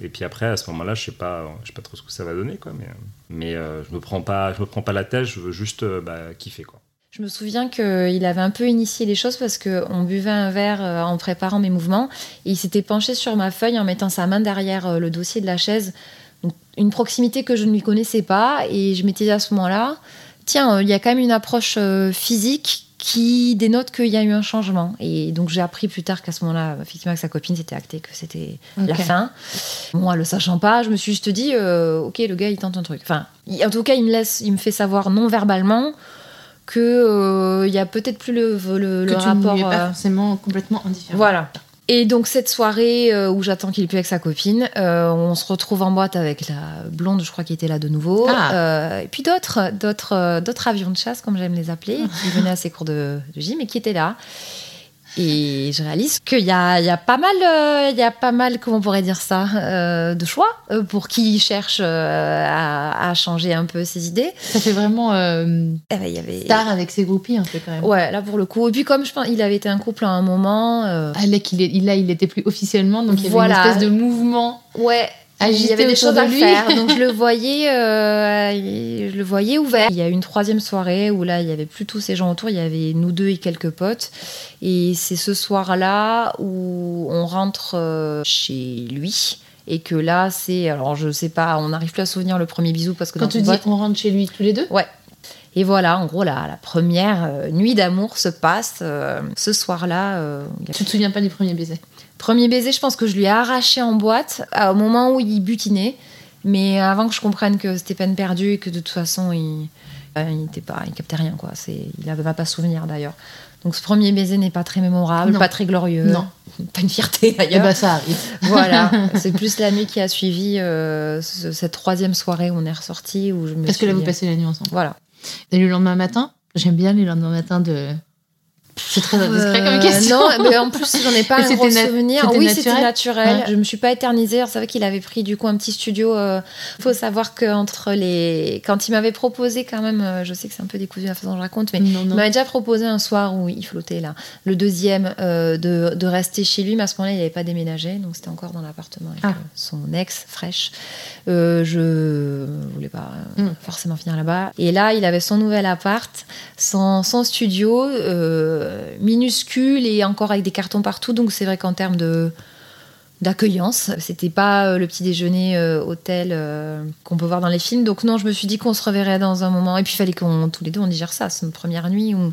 et puis après à ce moment-là, je sais pas, je sais pas trop ce que ça va donner quoi, mais mais je me prends pas, je me prends pas la tête, je veux juste bah, kiffer quoi. Je me souviens qu'il avait un peu initié les choses parce qu'on buvait un verre en préparant mes mouvements et il s'était penché sur ma feuille en mettant sa main derrière le dossier de la chaise. Une proximité que je ne lui connaissais pas et je m'étais dit à ce moment-là, tiens, il y a quand même une approche physique qui dénote qu'il y a eu un changement. Et donc j'ai appris plus tard qu'à ce moment-là, effectivement, avec sa copine, c'était acté que c'était la fin. Moi, le sachant pas, je me suis juste dit, euh, ok, le gars, il tente un truc. Enfin, en tout cas, il me laisse, il me fait savoir non verbalement que il y a peut-être plus le, le, que le tu rapport. pas euh, forcément complètement indifférent. voilà. Et donc cette soirée euh, où j'attends qu'il plus avec sa copine, euh, on se retrouve en boîte avec la blonde, je crois, qui était là de nouveau. Ah. Euh, et puis d'autres, d'autres, euh, d'autres avions de chasse, comme j'aime les appeler, qui venaient à ses cours de, de gym et qui étaient là. Et je réalise qu'il y a, il y a pas mal, euh, il y a pas mal, comment on pourrait dire ça, euh, de choix euh, pour qui cherche euh, à, à changer un peu ses idées. Ça fait vraiment euh, Eh ben, il y avait. star avec ses groupies un peu quand même. Ouais, là pour le coup. Et puis comme je pense, il avait été un couple à un moment. euh, Ah, là, qu'il est, là, il était plus officiellement, donc il y avait Voilà. une espèce de mouvement. Ouais, il Agité y avait des choses de à lui. faire, donc je le voyais, euh, je le voyais ouvert. Il y a eu une troisième soirée où là, il y avait plus tous ces gens autour, il y avait nous deux et quelques potes. Et c'est ce soir-là où on rentre euh, chez lui. Et que là, c'est. Alors, je sais pas, on n'arrive plus à souvenir le premier bisou parce que Quand tu dis boîte- on rentre chez lui tous les deux? Ouais. Et voilà, en gros, la, la première euh, nuit d'amour se passe euh, ce soir-là. euh, il y a Tu te souviens pas du premier baiser? Premier baiser, je pense que je lui ai arraché en boîte euh, au moment où il butinait. Mais avant que je comprenne que c'était peine perdue et que de toute façon, il, euh, il était pas, il captait rien, quoi. Il avait pas souvenir d'ailleurs. Donc ce premier baiser n'est pas très mémorable, Non. pas très glorieux. Non. Pas une fierté Eh d'ailleurs. ben, ça arrive. voilà. C'est plus la nuit qui a suivi euh, ce- cette troisième soirée où on est ressorti. Où je me Parce que là, vous passez la nuit ensemble? Voilà. Et le lendemain matin? J'aime bien les lendemains matins de. C'est très indiscret Euh, comme question. Non, mais en plus, j'en ai pas un gros souvenir. Oui, c'était naturel. Ouais. Je me suis pas éternisée. Alors, C'est vrai qu'il avait pris du coup un petit studio. Il faut savoir que entre les, quand il m'avait proposé quand même, euh, je sais que c'est un peu décousu la façon dont je raconte, mais non, il m'avait déjà proposé un soir où il flottait là, le deuxième, euh, de, de rester chez lui, mais à ce moment-là, il n'avait pas déménagé, donc c'était encore dans l'appartement avec Ah. euh, son ex fraîche. Euh, je voulais pas euh, Mm. forcément finir là-bas. Et là, il avait son nouvel appart, son, son studio euh, minuscule et encore avec des cartons partout, donc c'est vrai qu'en termes de d'accueillance. C'était pas euh, le petit déjeuner euh, hôtel euh, qu'on peut voir dans les films. Donc non, je me suis dit qu'on se reverrait dans un moment. Et puis il fallait qu'on tous les deux on digère ça. C'est une première nuit où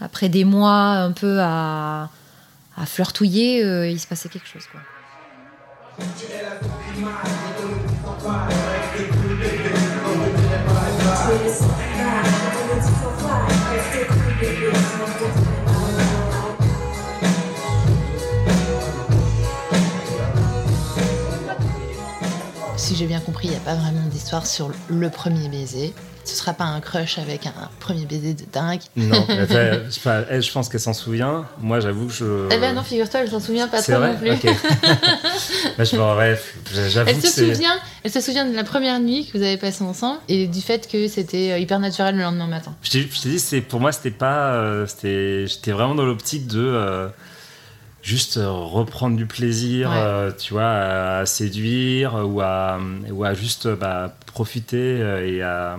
après des mois un peu à, à flirtouiller, euh, il se passait quelque chose. Si j'ai bien compris, il n'y a pas vraiment d'histoire sur le premier baiser. Ce sera pas un crush avec un premier baiser de dingue. Non, elle fait- je elle, pense qu'elle s'en souvient. Moi, j'avoue que je. Eh ben non, figure-toi, elle s'en souvient pas trop vrai non plus. Ok. Bah, je me bref, j'avoue Elle que se souvient, elle se souvient de la première nuit que vous avez passée ensemble et du fait que c'était euh, hyper naturel le lendemain matin. Je t'ai dit, pour moi, c'était pas. euh, c'était, j'étais vraiment dans l'optique de euh, juste euh, reprendre du plaisir, Ouais. euh, tu vois, à, à séduire ou à, ou à juste bah, profiter euh, et à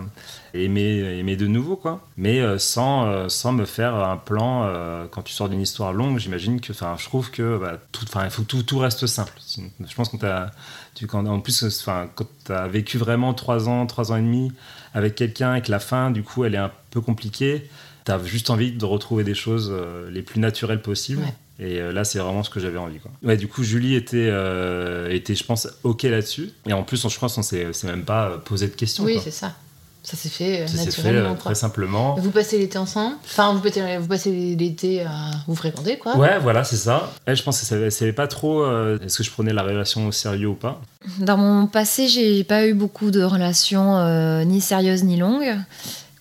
aimer, aimer de nouveau, quoi. Mais sans, sans me faire un plan. quand tu sors d'une histoire longue, j'imagine que, enfin, je trouve que bah, tout, il faut tout, tout reste simple. Je pense qu'on t'a, tu, quand, en plus, enfin, quand tu as vécu vraiment trois ans, trois ans et demi avec quelqu'un et que la fin, du coup, elle est un peu compliquée, tu as juste envie de retrouver des choses les plus naturelles possibles. Ouais. Et euh, là, c'est vraiment ce que j'avais envie. Quoi. Ouais, du coup, Julie était, euh, était, je pense, OK là-dessus. Et en plus, on- je pense qu'on s'est s'est même pas euh, posé de questions. Oui, quoi. c'est ça. Ça s'est fait euh, Ça s'est fait naturellement. euh, quoi. très simplement. Vous passez l'été ensemble? Enfin, vous passez, vous passez l'été à vous fréquenter, quoi Ouais, voilà, c'est ça. Elle, je pense ne savait pas trop euh, est-ce que je prenais la relation au sérieux ou pas? Dans mon passé, j'ai pas eu beaucoup de relations euh, ni sérieuses ni longues,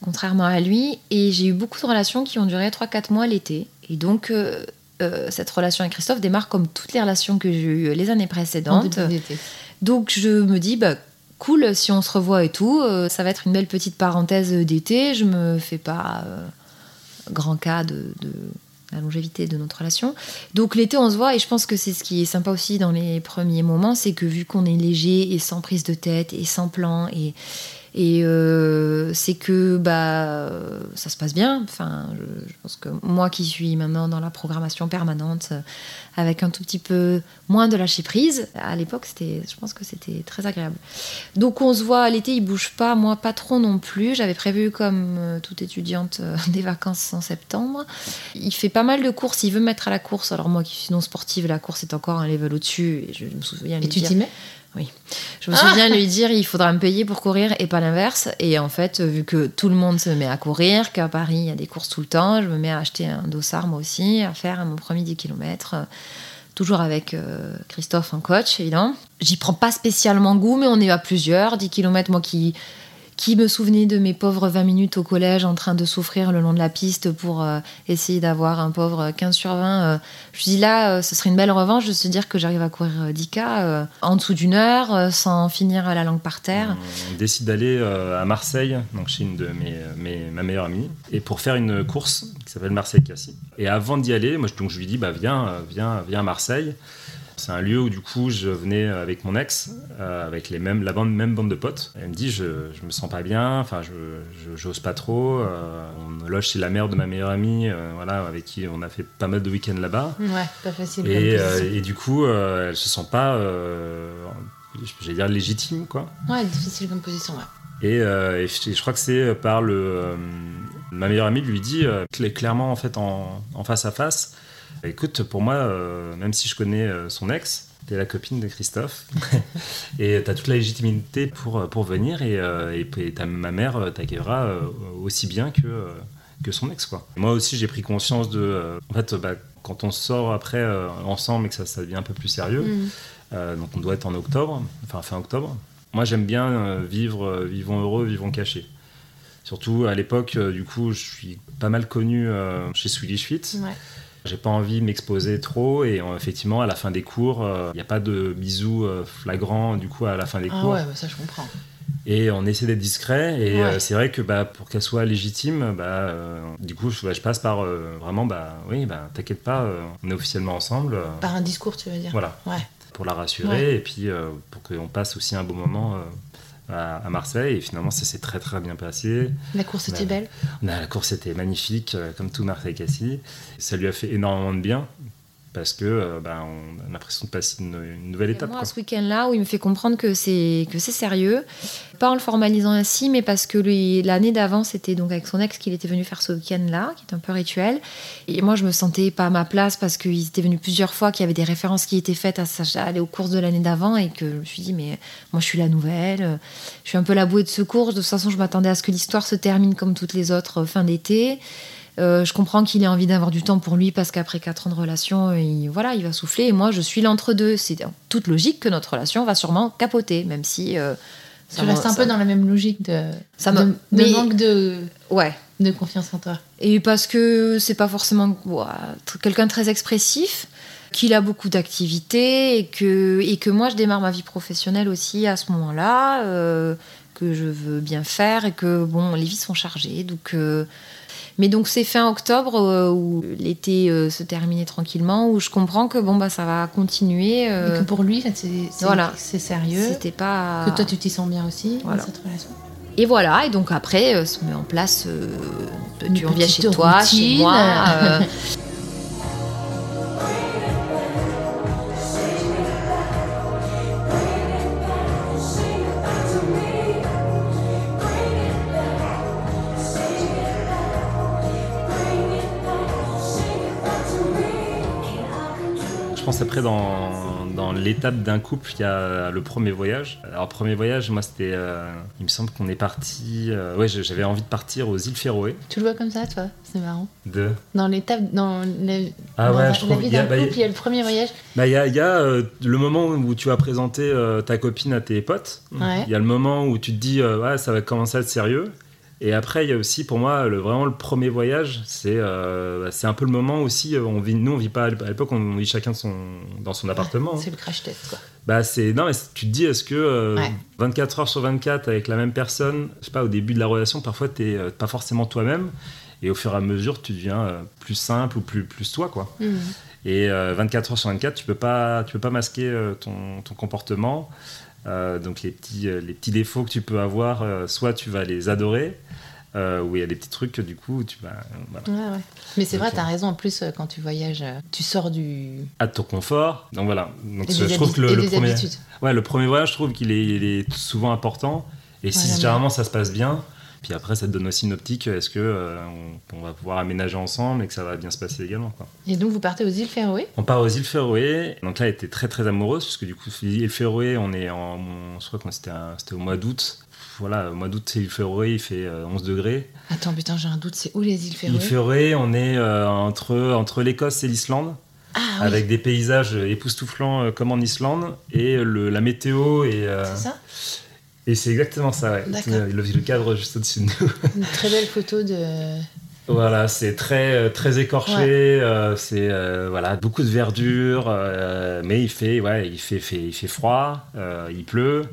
contrairement à lui. Et j'ai eu beaucoup de relations qui ont duré 3-4 mois l'été. Et donc, euh, euh, cette relation avec Christophe démarre comme toutes les relations que j'ai eues les années En précédentes. Donc, je me dis, bah, cool, si on se revoit et tout, euh, ça va être une belle petite parenthèse d'été. Je me fais pas euh, grand cas de, de la longévité de notre relation. Donc l'été, on se voit et je pense que c'est ce qui est sympa aussi dans les premiers moments, c'est que vu qu'on est léger et sans prise de tête et sans plan et et euh, c'est que bah ça se passe bien. Enfin, je, je pense que moi qui suis maintenant dans la programmation permanente, avec un tout petit peu moins de lâcher prise, à l'époque c'était, je pense que c'était très agréable. Donc on se voit l'été, il bouge pas, moi pas trop non plus. J'avais prévu comme euh, toute étudiante euh, des vacances en septembre. Il fait pas mal de courses, il veut me mettre à la course. Alors moi qui suis non sportive, la course est encore un level au-dessus. Et je me souviens Et tu t'y mets? Je me souviens lui dire il faudra me payer pour courir et pas l'inverse. Et en fait, vu que tout le monde se met à courir, qu'à Paris il y a des courses tout le temps, je me mets à acheter un dossard moi aussi, à faire mon premier 10 km. Toujours avec euh, Christophe en coach, évidemment. J'y prends pas spécialement goût, mais on est à plusieurs. 10 km, moi qui qui me souvenait de mes pauvres 20 minutes au collège en train de souffrir le long de la piste pour euh, essayer d'avoir un pauvre 15 sur 20. Euh, je me dis là, euh, ce serait une belle revanche de se dire que j'arrive à courir 10K en dessous d'une heure sans finir la langue par terre. On décide d'aller à Marseille, donc chez une de mes, ma meilleure amie, et pour faire une course qui s'appelle Marseille-Cassis. Et avant d'y aller, donc je lui dis bah viens, viens, viens à Marseille. C'est un lieu où du coup je venais avec mon ex, euh, avec les mêmes, la bande, même bande de potes. Elle me dit je, je me sens pas bien, enfin je j'ose pas trop. Euh, on loge chez la mère de ma meilleure amie, euh, voilà, avec qui on a fait pas mal de week-ends là-bas. Ouais, pas facile. Et, et du coup elle se sent pas, j'allais dire légitime quoi. Ouais, difficile comme position. Ouais. Et, et, je crois que c'est par le ma meilleure amie lui dit clairement en fait en, en face à face Écoute, pour moi, euh, même si je connais euh, son ex, t'es la copine de Christophe et t'as toute la légitimité pour, euh, pour venir et, et, ma mère t'accueillera aussi bien que, que son ex. Quoi. Moi aussi, j'ai pris conscience de. en fait, bah, quand on sort après ensemble et que ça, ça, devient un peu plus sérieux, mm. donc on doit être en octobre, enfin fin octobre. Moi, j'aime bien vivre, vivons heureux, vivons cachés. Surtout à l'époque, du coup, je suis pas mal connu chez Swedish Fit. Ouais. J'ai pas envie de m'exposer trop et euh, effectivement à la fin des cours, il euh, n'y a pas de bisous euh, flagrants du coup à la fin des ah cours. ouais, bah ça je comprends. Et on essaie d'être discret et c'est vrai que bah, pour qu'elle soit légitime, bah, du coup je, je, passe par vraiment bah oui bah t'inquiète pas, on est officiellement ensemble. Par un discours tu veux dire? Voilà. Ouais. Pour la rassurer et puis pour qu'on passe aussi un beau moment à, Marseille et finalement ça s'est très très bien passé. La course était belle La course était magnifique euh, comme tout Marseille-Cassis. Ça lui a fait énormément de bien parce que euh, ben, on a l'impression de passer une, nouvelle étape. Moi, ce week-end-là, où il me fait comprendre que c'est que c'est sérieux, pas en le formalisant ainsi, mais parce que l'année d'avant, c'était donc avec son ex qu'il était venu faire ce week-end-là, qui est un peu rituel. Et moi, je me sentais pas à ma place parce qu'il était venu plusieurs fois, qu'il y avait des références qui étaient faites à, aller au cours de l'année d'avant, et que je me suis dit, mais moi, je suis la nouvelle, je suis un peu la bouée de secours. De toute façon, je m'attendais à ce que l'histoire se termine comme toutes les autres euh, fin d'été. Euh, je comprends qu'il ait envie d'avoir du temps pour lui parce qu'après quatre ans de relation, il, voilà, il va souffler. Et moi, je suis l'entre-deux. C'est toute logique que notre relation va sûrement capoter, même si. Euh, tu restes un peu dans la même logique de, ça de, manque de, ouais. de confiance en toi. Et parce que c'est pas forcément quelqu'un de très expressif, qu'il a beaucoup d'activités et que, et que moi je démarre ma vie professionnelle aussi à ce moment-là, euh, que je veux bien faire et que bon, les vies sont chargées. Donc. Mais donc c'est fin octobre euh, où l'été euh, se terminait tranquillement, où je comprends que bon bah ça va continuer. Euh, et que pour lui, c'est voilà. sérieux. C'était pas. Que toi tu t'y sens bien aussi dans cette relation. Et voilà, et donc après, se met en place, tu en viens chez toi, chez moi. pense après dans, dans l'étape d'un couple, il y a le premier voyage. Alors premier voyage, moi c'était, euh, il me semble qu'on est parti. Euh, ouais, j'avais envie de partir aux îles Féroé. Tu le vois comme ça, toi? C'est marrant. De. Dans l'étape, dans ah ouais, je trouve. Il y, a, bah, il y a le premier voyage. Bah il y a, y a euh, le moment où tu vas présenter ta copine à tes potes. Il y a le moment où tu te dis ouais ça va commencer à être sérieux. Et après, il y a aussi pour moi le, vraiment le premier voyage. C'est euh, c'est un peu le moment aussi. Euh, on vit, nous, on vit pas à l'époque, on vit chacun son, dans son appartement. c'est le crash test, quoi. Bah c'est non mais tu te dis est-ce que 24 euh, heures sur 24 avec la même personne, je sais pas au début de la relation, parfois tu n'es pas forcément toi-même et au fur et à mesure tu deviens plus simple ou plus plus toi quoi. Mmh. Et 24 heures sur 24, tu peux pas tu peux pas masquer ton, ton comportement. Donc les petits, les petits défauts que tu peux avoir, soit tu vas les adorer, euh, où il y a des petits trucs que du coup tu vas. Ouais, ouais. Mais c'est vrai, tu as raison. En plus, euh, quand tu voyages, euh, tu sors du. À ton confort. Donc voilà. Donc, je trouve que le, le premier. Ouais, le premier voyage, je trouve qu'il est, il est souvent important. Et si généralement ça se passe bien, Puis après, ça te donne aussi une optique, est-ce que euh, on, on va pouvoir aménager ensemble et que ça va bien se passer également. Quoi. Et donc vous partez aux îles Féroé? On part aux îles Féroé. Donc là, elle était très très amoureuse, parce que du coup, les îles Féroé, on est en. Je crois que c'était au mois d'août. Voilà, au mois d'août, c'est l'île Féroé, il fait euh, 11 degrés. Attends, putain, j'ai un doute, c'est où les îles Féroé? Féroé, on est euh, entre, entre l'Écosse et l'Islande, Ah oui, avec des paysages époustouflants euh, comme en Islande, et le, la météo euh, c'est ça? Et c'est exactement ça, ouais. Le, le cadre juste au-dessus de nous. Une très belle photo de. Voilà, c'est très euh, très écorché, Ouais. euh, c'est euh, voilà beaucoup de verdure, euh, mais il fait ouais il fait, fait- il fait froid, il pleut,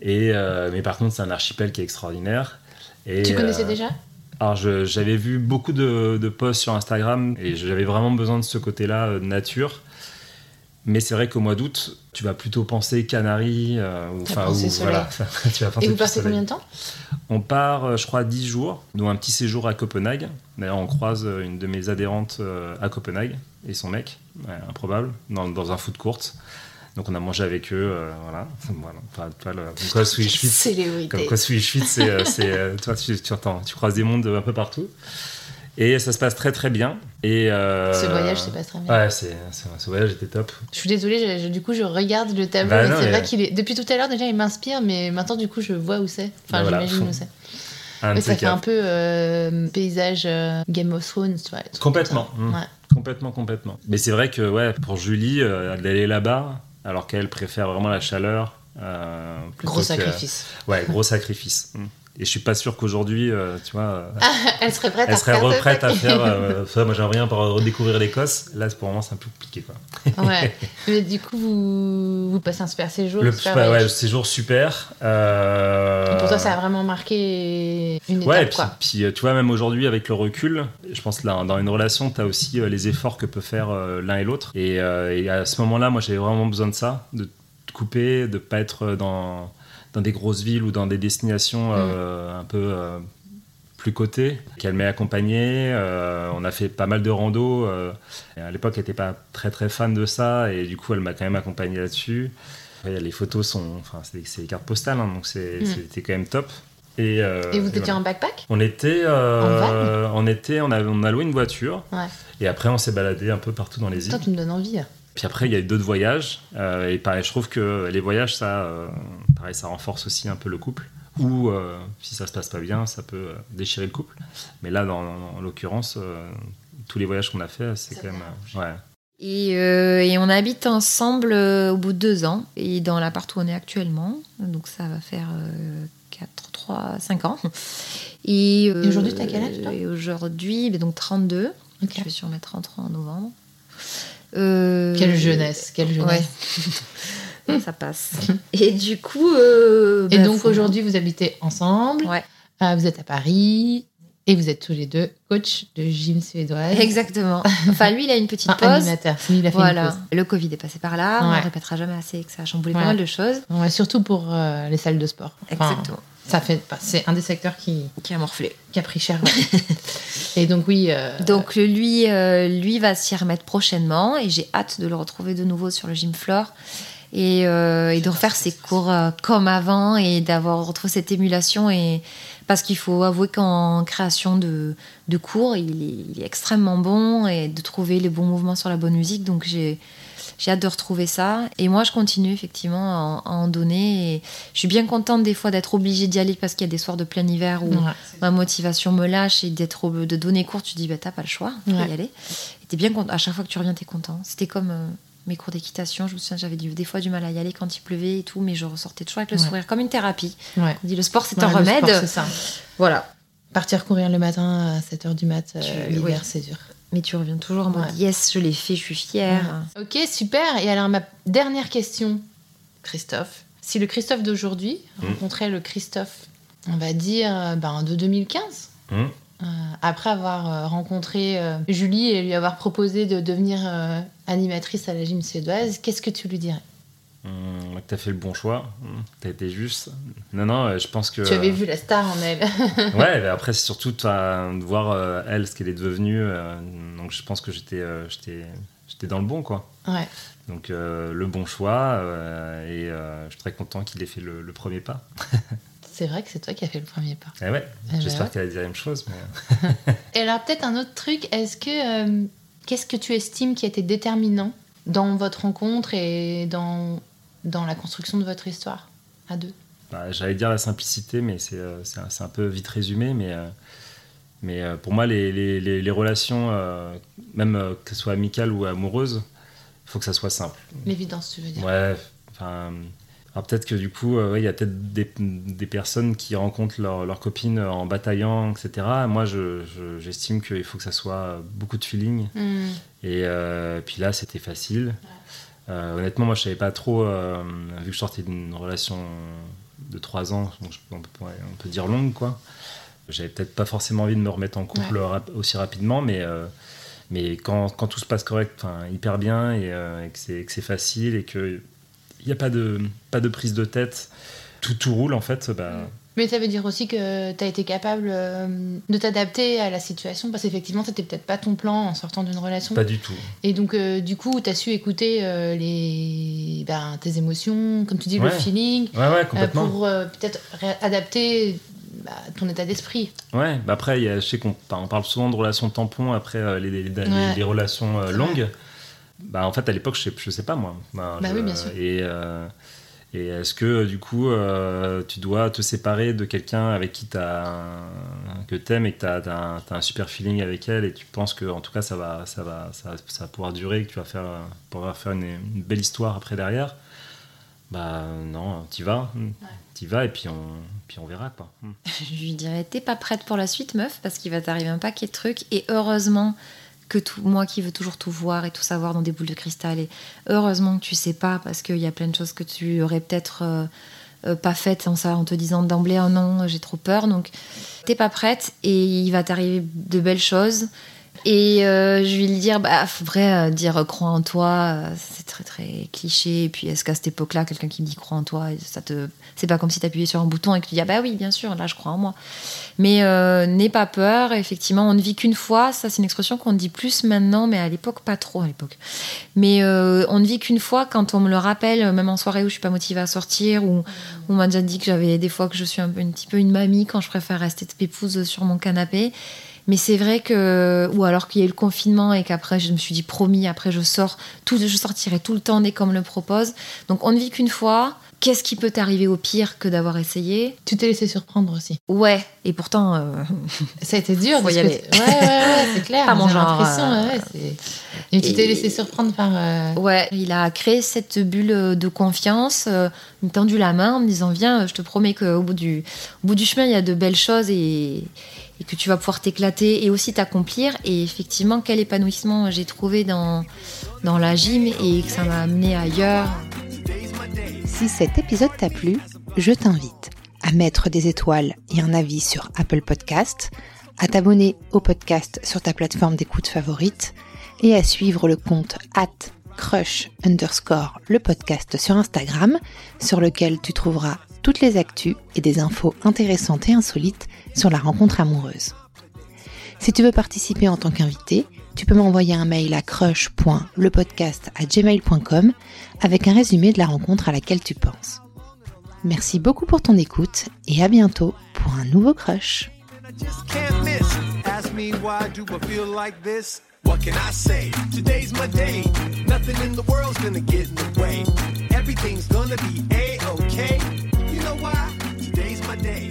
et mais par contre c'est un archipel qui est extraordinaire. Et, Tu connaissais déjà? Alors j'avais vu beaucoup de, de posts sur Instagram et j'avais vraiment besoin de ce côté-là de nature. Mais c'est vrai qu'au mois d'août, tu vas plutôt penser Canaries, euh, ou enfin ou- voilà, tu vas penser Et vous soleil. combien de temps On part, euh, je crois, 10 jours, dont un petit séjour à Copenhague. D'ailleurs, on croise euh, une de mes adhérentes euh, à Copenhague et son mec, ouais, improbable, dans, dans un foot court. Donc on a mangé avec eux, euh, voilà. voilà. Tu vois, le- comme quoi Swedish Fit, c'est, tu, tu tu croises des mondes un peu partout. Et ça se passe très très bien. Et euh, Ce voyage se passe très bien. Ouais, c'est, c'est- ce voyage était top. Je suis désolée, je- je- du coup, je regarde le tableau Bah c'est mais- vrai qu'il est. Depuis tout à l'heure, déjà, il m'inspire, mais maintenant, du coup, je vois où c'est. Enfin, Bah voilà. j'imagine où c'est. Un ça fait un peu euh, paysage euh, Game of Thrones, tu vois. Complètement. comme ça. Mm. Ouais. Complètement, complètement. Mais c'est vrai que ouais, pour Julie, euh, d'aller là-bas, alors qu'elle préfère vraiment la chaleur. euh, Gros que- sacrifice. Ouais, gros sacrifice. Mm. Et je suis pas sûr qu'aujourd'hui, euh, tu vois, euh, Elle serait prête elle à serait refaire ce reprête à faire. euh, ça, moi, j'aimerais bien pour redécouvrir l'Écosse. Là, pour le moment, c'est un peu compliqué. Quoi. Ouais. Mais du coup, vous, vous passez un super séjour. Le, super ouais, le séjour super. euh, Pour toi, ça a vraiment marqué une Ouais, et étape, puis, quoi. puis, euh, tu vois, même aujourd'hui, avec le recul, je pense là, dans une relation, tu as aussi les efforts que peut faire l'un et l'autre. Et, et à ce moment-là, moi, j'avais vraiment besoin de ça, de te couper, de pas être dans, dans des grosses villes ou dans des destinations euh, un peu euh, plus cotées. Qu'elle m'ait accompagné. euh, on a fait pas mal de rando. à l'époque, elle n'était pas très très fan de ça. Et du coup, elle m'a quand même accompagné là-dessus. Les photos sont. Enfin, c'est des- cartes postales, hein, donc Mm. c'était quand même top. Et, euh, Et vous étiez voilà. en backpack? On était, euh, on était, on a, on a loué une voiture Ouais. et après on s'est baladé un peu partout dans les Toi, îles. tu me donnes envie. Puis après il y a eu d'autres voyages euh, et pareil, je trouve que les voyages ça, pareil, ça renforce aussi un peu le couple. Ou euh, si ça se passe pas bien, ça peut euh, déchirer le couple. Mais là, dans, en l'occurrence, euh, tous les voyages qu'on a fait, c'est quand même, euh, ouais. Et, euh, et on habite ensemble euh, au bout de deux ans, et dans l'appart où on est actuellement. Donc ça va faire 4, 3, 5 ans. Et, euh, Et aujourd'hui, t'as quel âge, toi? Et aujourd'hui, ben donc 32. Ok. Je vais sur mes 33 en novembre. Euh, Quelle jeunesse, quelle jeunesse. Ouais. ça passe. Et du coup. euh, Et ben, donc faut- aujourd'hui, vous habitez ensemble. Ouais. Euh, vous êtes à Paris. Et vous êtes tous les deux coach de gym suédoise. Exactement. Enfin, lui, il a une petite Enfin, pause. animateur. Lui, il a fait une pause. Le Covid est passé par là. On ne répétera jamais assez que ça a chamboulé Ouais. pas mal de choses. Ouais, surtout pour euh, les salles de sport. Enfin, Exactement. Ça fait, bah, c'est un des secteurs qui, Qui a morflé. qui a pris cher. ouais. et donc oui. euh, Donc lui, euh, lui va s'y remettre prochainement et j'ai hâte de le retrouver de nouveau sur le gym floor et, euh, et de refaire ses cours euh, comme avant et d'avoir retrouvé cette émulation et parce qu'il faut avouer qu'en création de, de cours il est, il est extrêmement bon et de trouver les bons mouvements sur la bonne musique donc j'ai hâte de retrouver ça et moi je continue effectivement à en, à en donner et je suis bien contente des fois d'être obligée d'y aller parce qu'il y a des soirs de plein hiver où ouais. ma motivation me lâche et d'être de donner cours, tu dis bah t'as pas le choix, faut Ouais. y aller. Et t'es bien content. À chaque fois que tu reviens, t'es content. C'était comme euh, mes cours d'équitation. Je me souviens, j'avais du- des fois du mal à y aller quand il pleuvait et tout, mais je ressortais toujours avec le Ouais. sourire, comme une thérapie. Ouais. On dit le sport c'est Ouais, un le remède. sport, ça. voilà. Partir courir le matin à 7h du mat, euh, l'hiver, oui. c'est dur. Mais tu reviens toujours en mode yes, je l'ai fait, je suis fière. Ok, super. Et alors, ma dernière question, Christophe. Si le Christophe d'aujourd'hui Mm. rencontrait le Christophe, on va dire, euh, ben, de 2015, Hum. euh, après avoir euh, rencontré euh, Julie et lui avoir proposé de devenir euh, animatrice à la gym suédoise, qu'est-ce que tu lui dirais Hum, T'as fait le bon choix, Hum, t'as été juste. Non, non, euh, je pense que. Tu avais vu la star en elle. Ouais, mais après, c'est surtout de voir euh, elle, ce qu'elle est devenue. euh, donc, je pense que j'étais, euh, j'étais, dans le bon, quoi. ouais. Donc, euh, le bon choix, euh, et euh, je suis très content qu'il ait fait le, le premier pas. C'est vrai que c'est toi qui as fait le premier pas. Eh ouais, Eh ben j'espère ouais. qu'elle a dit la même chose. Mais... Et alors peut-être un autre truc, est-ce que euh, qu'est-ce que tu estimes qui a été déterminant dans votre rencontre et dans dans la construction de votre histoire à deux? Bah, J'allais dire la simplicité, mais c'est euh, un, un peu vite résumé. Mais, euh, mais euh, pour moi, les, les- les- les relations, euh, même que ce soit amicales ou amoureuses, il faut que ça soit simple. L'évidence, tu veux dire? Ouais, enfin. Alors peut-être que du coup, euh, ouais, il y a peut-être des, des personnes qui rencontrent leur, leur copine en bataillant, etc. Moi, je- je- j'estime qu'il faut que ça soit beaucoup de feeling. Hmm. Et euh, puis là, c'était facile. Euh, honnêtement, moi, je savais pas trop, vu que je sortais d'une relation de 3 ans, donc je- on, peut, ouais, on peut dire longue, quoi. J'avais peut-être pas forcément envie de me remettre en couple rap- aussi rapidement, mais, mais quand, quand tout se passe correct, hyper bien, et, euh, et que c'est que facile, et qu'il n'y a pas de, pas de prise de tête, tout, tout roule, en fait, bah, Mais ça veut dire aussi que tu as été capable euh, de t'adapter à la situation parce qu'effectivement, c'était peut-être pas ton plan en sortant d'une relation. pas du tout. Et donc, euh, du coup, tu as su écouter euh, les, ben, tes émotions, comme tu dis, le feeling, Ouais, ouais, euh, complètement. pour peut-être adapter bah, ton état d'esprit. Ouais, bah après, il y a- je sais qu'on on parle souvent de relations tampons après les, les- les- relations longues. Bah, en fait, à l'époque, je sais, je sais pas moi. Bah, Bah je- oui, bien sûr. Et, euh, et est-ce que du coup, euh, tu dois te séparer de quelqu'un avec qui as un- que t'aimes et que tu as, un, t'as un super feeling avec elle et tu penses que en tout cas ça va, ça va, ça, ça va pouvoir durer, que tu vas faire, pouvoir faire une, une belle histoire après derrière? Bah non, t'y vas, t'y vas et puis on, puis on verra quoi. Je lui dirais T'es pas prête pour la suite, meuf, parce qu'il va t'arriver un paquet de trucs. Et heureusement que moi qui veux toujours tout voir et tout savoir dans des boules de cristal, et heureusement que tu sais pas, parce qu'il y a plein de choses que tu aurais peut-être euh, euh, pas faites en, en te disant d'emblée Oh non, j'ai trop peur. Donc t'es pas prête et il va t'arriver de belles choses. Et euh, je vais lui dire, bah, vrai euh, dire euh, crois en toi, c'est très très cliché. Et puis est-ce qu'à cette époque-là, quelqu'un qui me dit crois en toi, ça te, c'est pas comme si tu appuyais sur un bouton et que tu dis ah bah oui, bien sûr, là je crois en moi. Mais n'aie pas peur. Effectivement, on ne vit qu'une fois. Ça, c'est une expression qu'on dit plus maintenant, mais à l'époque pas trop à l'époque. Mais on ne vit qu'une fois. Quand on me le rappelle, même en soirée où je suis pas motivée à sortir, ou on m'a déjà dit que j'avais des fois que je suis un, un petit peu une mamie quand je préfère rester de pépouse sur mon canapé. Mais c'est vrai que, ou alors qu'il y a eu le confinement et qu'après je me suis dit promis, après je sors, tout, je sortirai tout le temps dès qu'on me le propose. Donc on ne vit qu'une fois. Qu'est-ce qui peut t'arriver au pire que d'avoir essayé? Tu t'es laissé surprendre aussi. Ouais, et pourtant, euh, Ça a été dur. Faut parce y que aller. Ouais, ouais, ouais, c'est clair. Pas mon genre, euh, ouais, Et tu t'es laissé surprendre par. euh, ouais, il a créé cette bulle de confiance, euh, il m'a tendu la main en me disant viens, je te promets qu'au bout du, au bout du chemin, il y a de belles choses et, et que tu vas pouvoir t'éclater et aussi t'accomplir. Et effectivement, quel épanouissement j'ai trouvé dans, dans la gym et que ça m'a amené ailleurs. Si cet épisode t'a plu, je t'invite à mettre des étoiles et un avis sur Apple Podcast, à t'abonner au podcast sur ta plateforme d'écoute favorite et à suivre le compte at crush underscore le podcast sur Instagram sur lequel tu trouveras toutes les actus et des infos intéressantes et insolites sur la rencontre amoureuse. Si tu veux participer en tant qu'invité, tu peux m'envoyer un mail à crush.lepodcast@gmail.com avec un résumé de la rencontre à laquelle tu penses. Merci beaucoup pour ton écoute et à bientôt pour un nouveau crush. know why? Today's my day.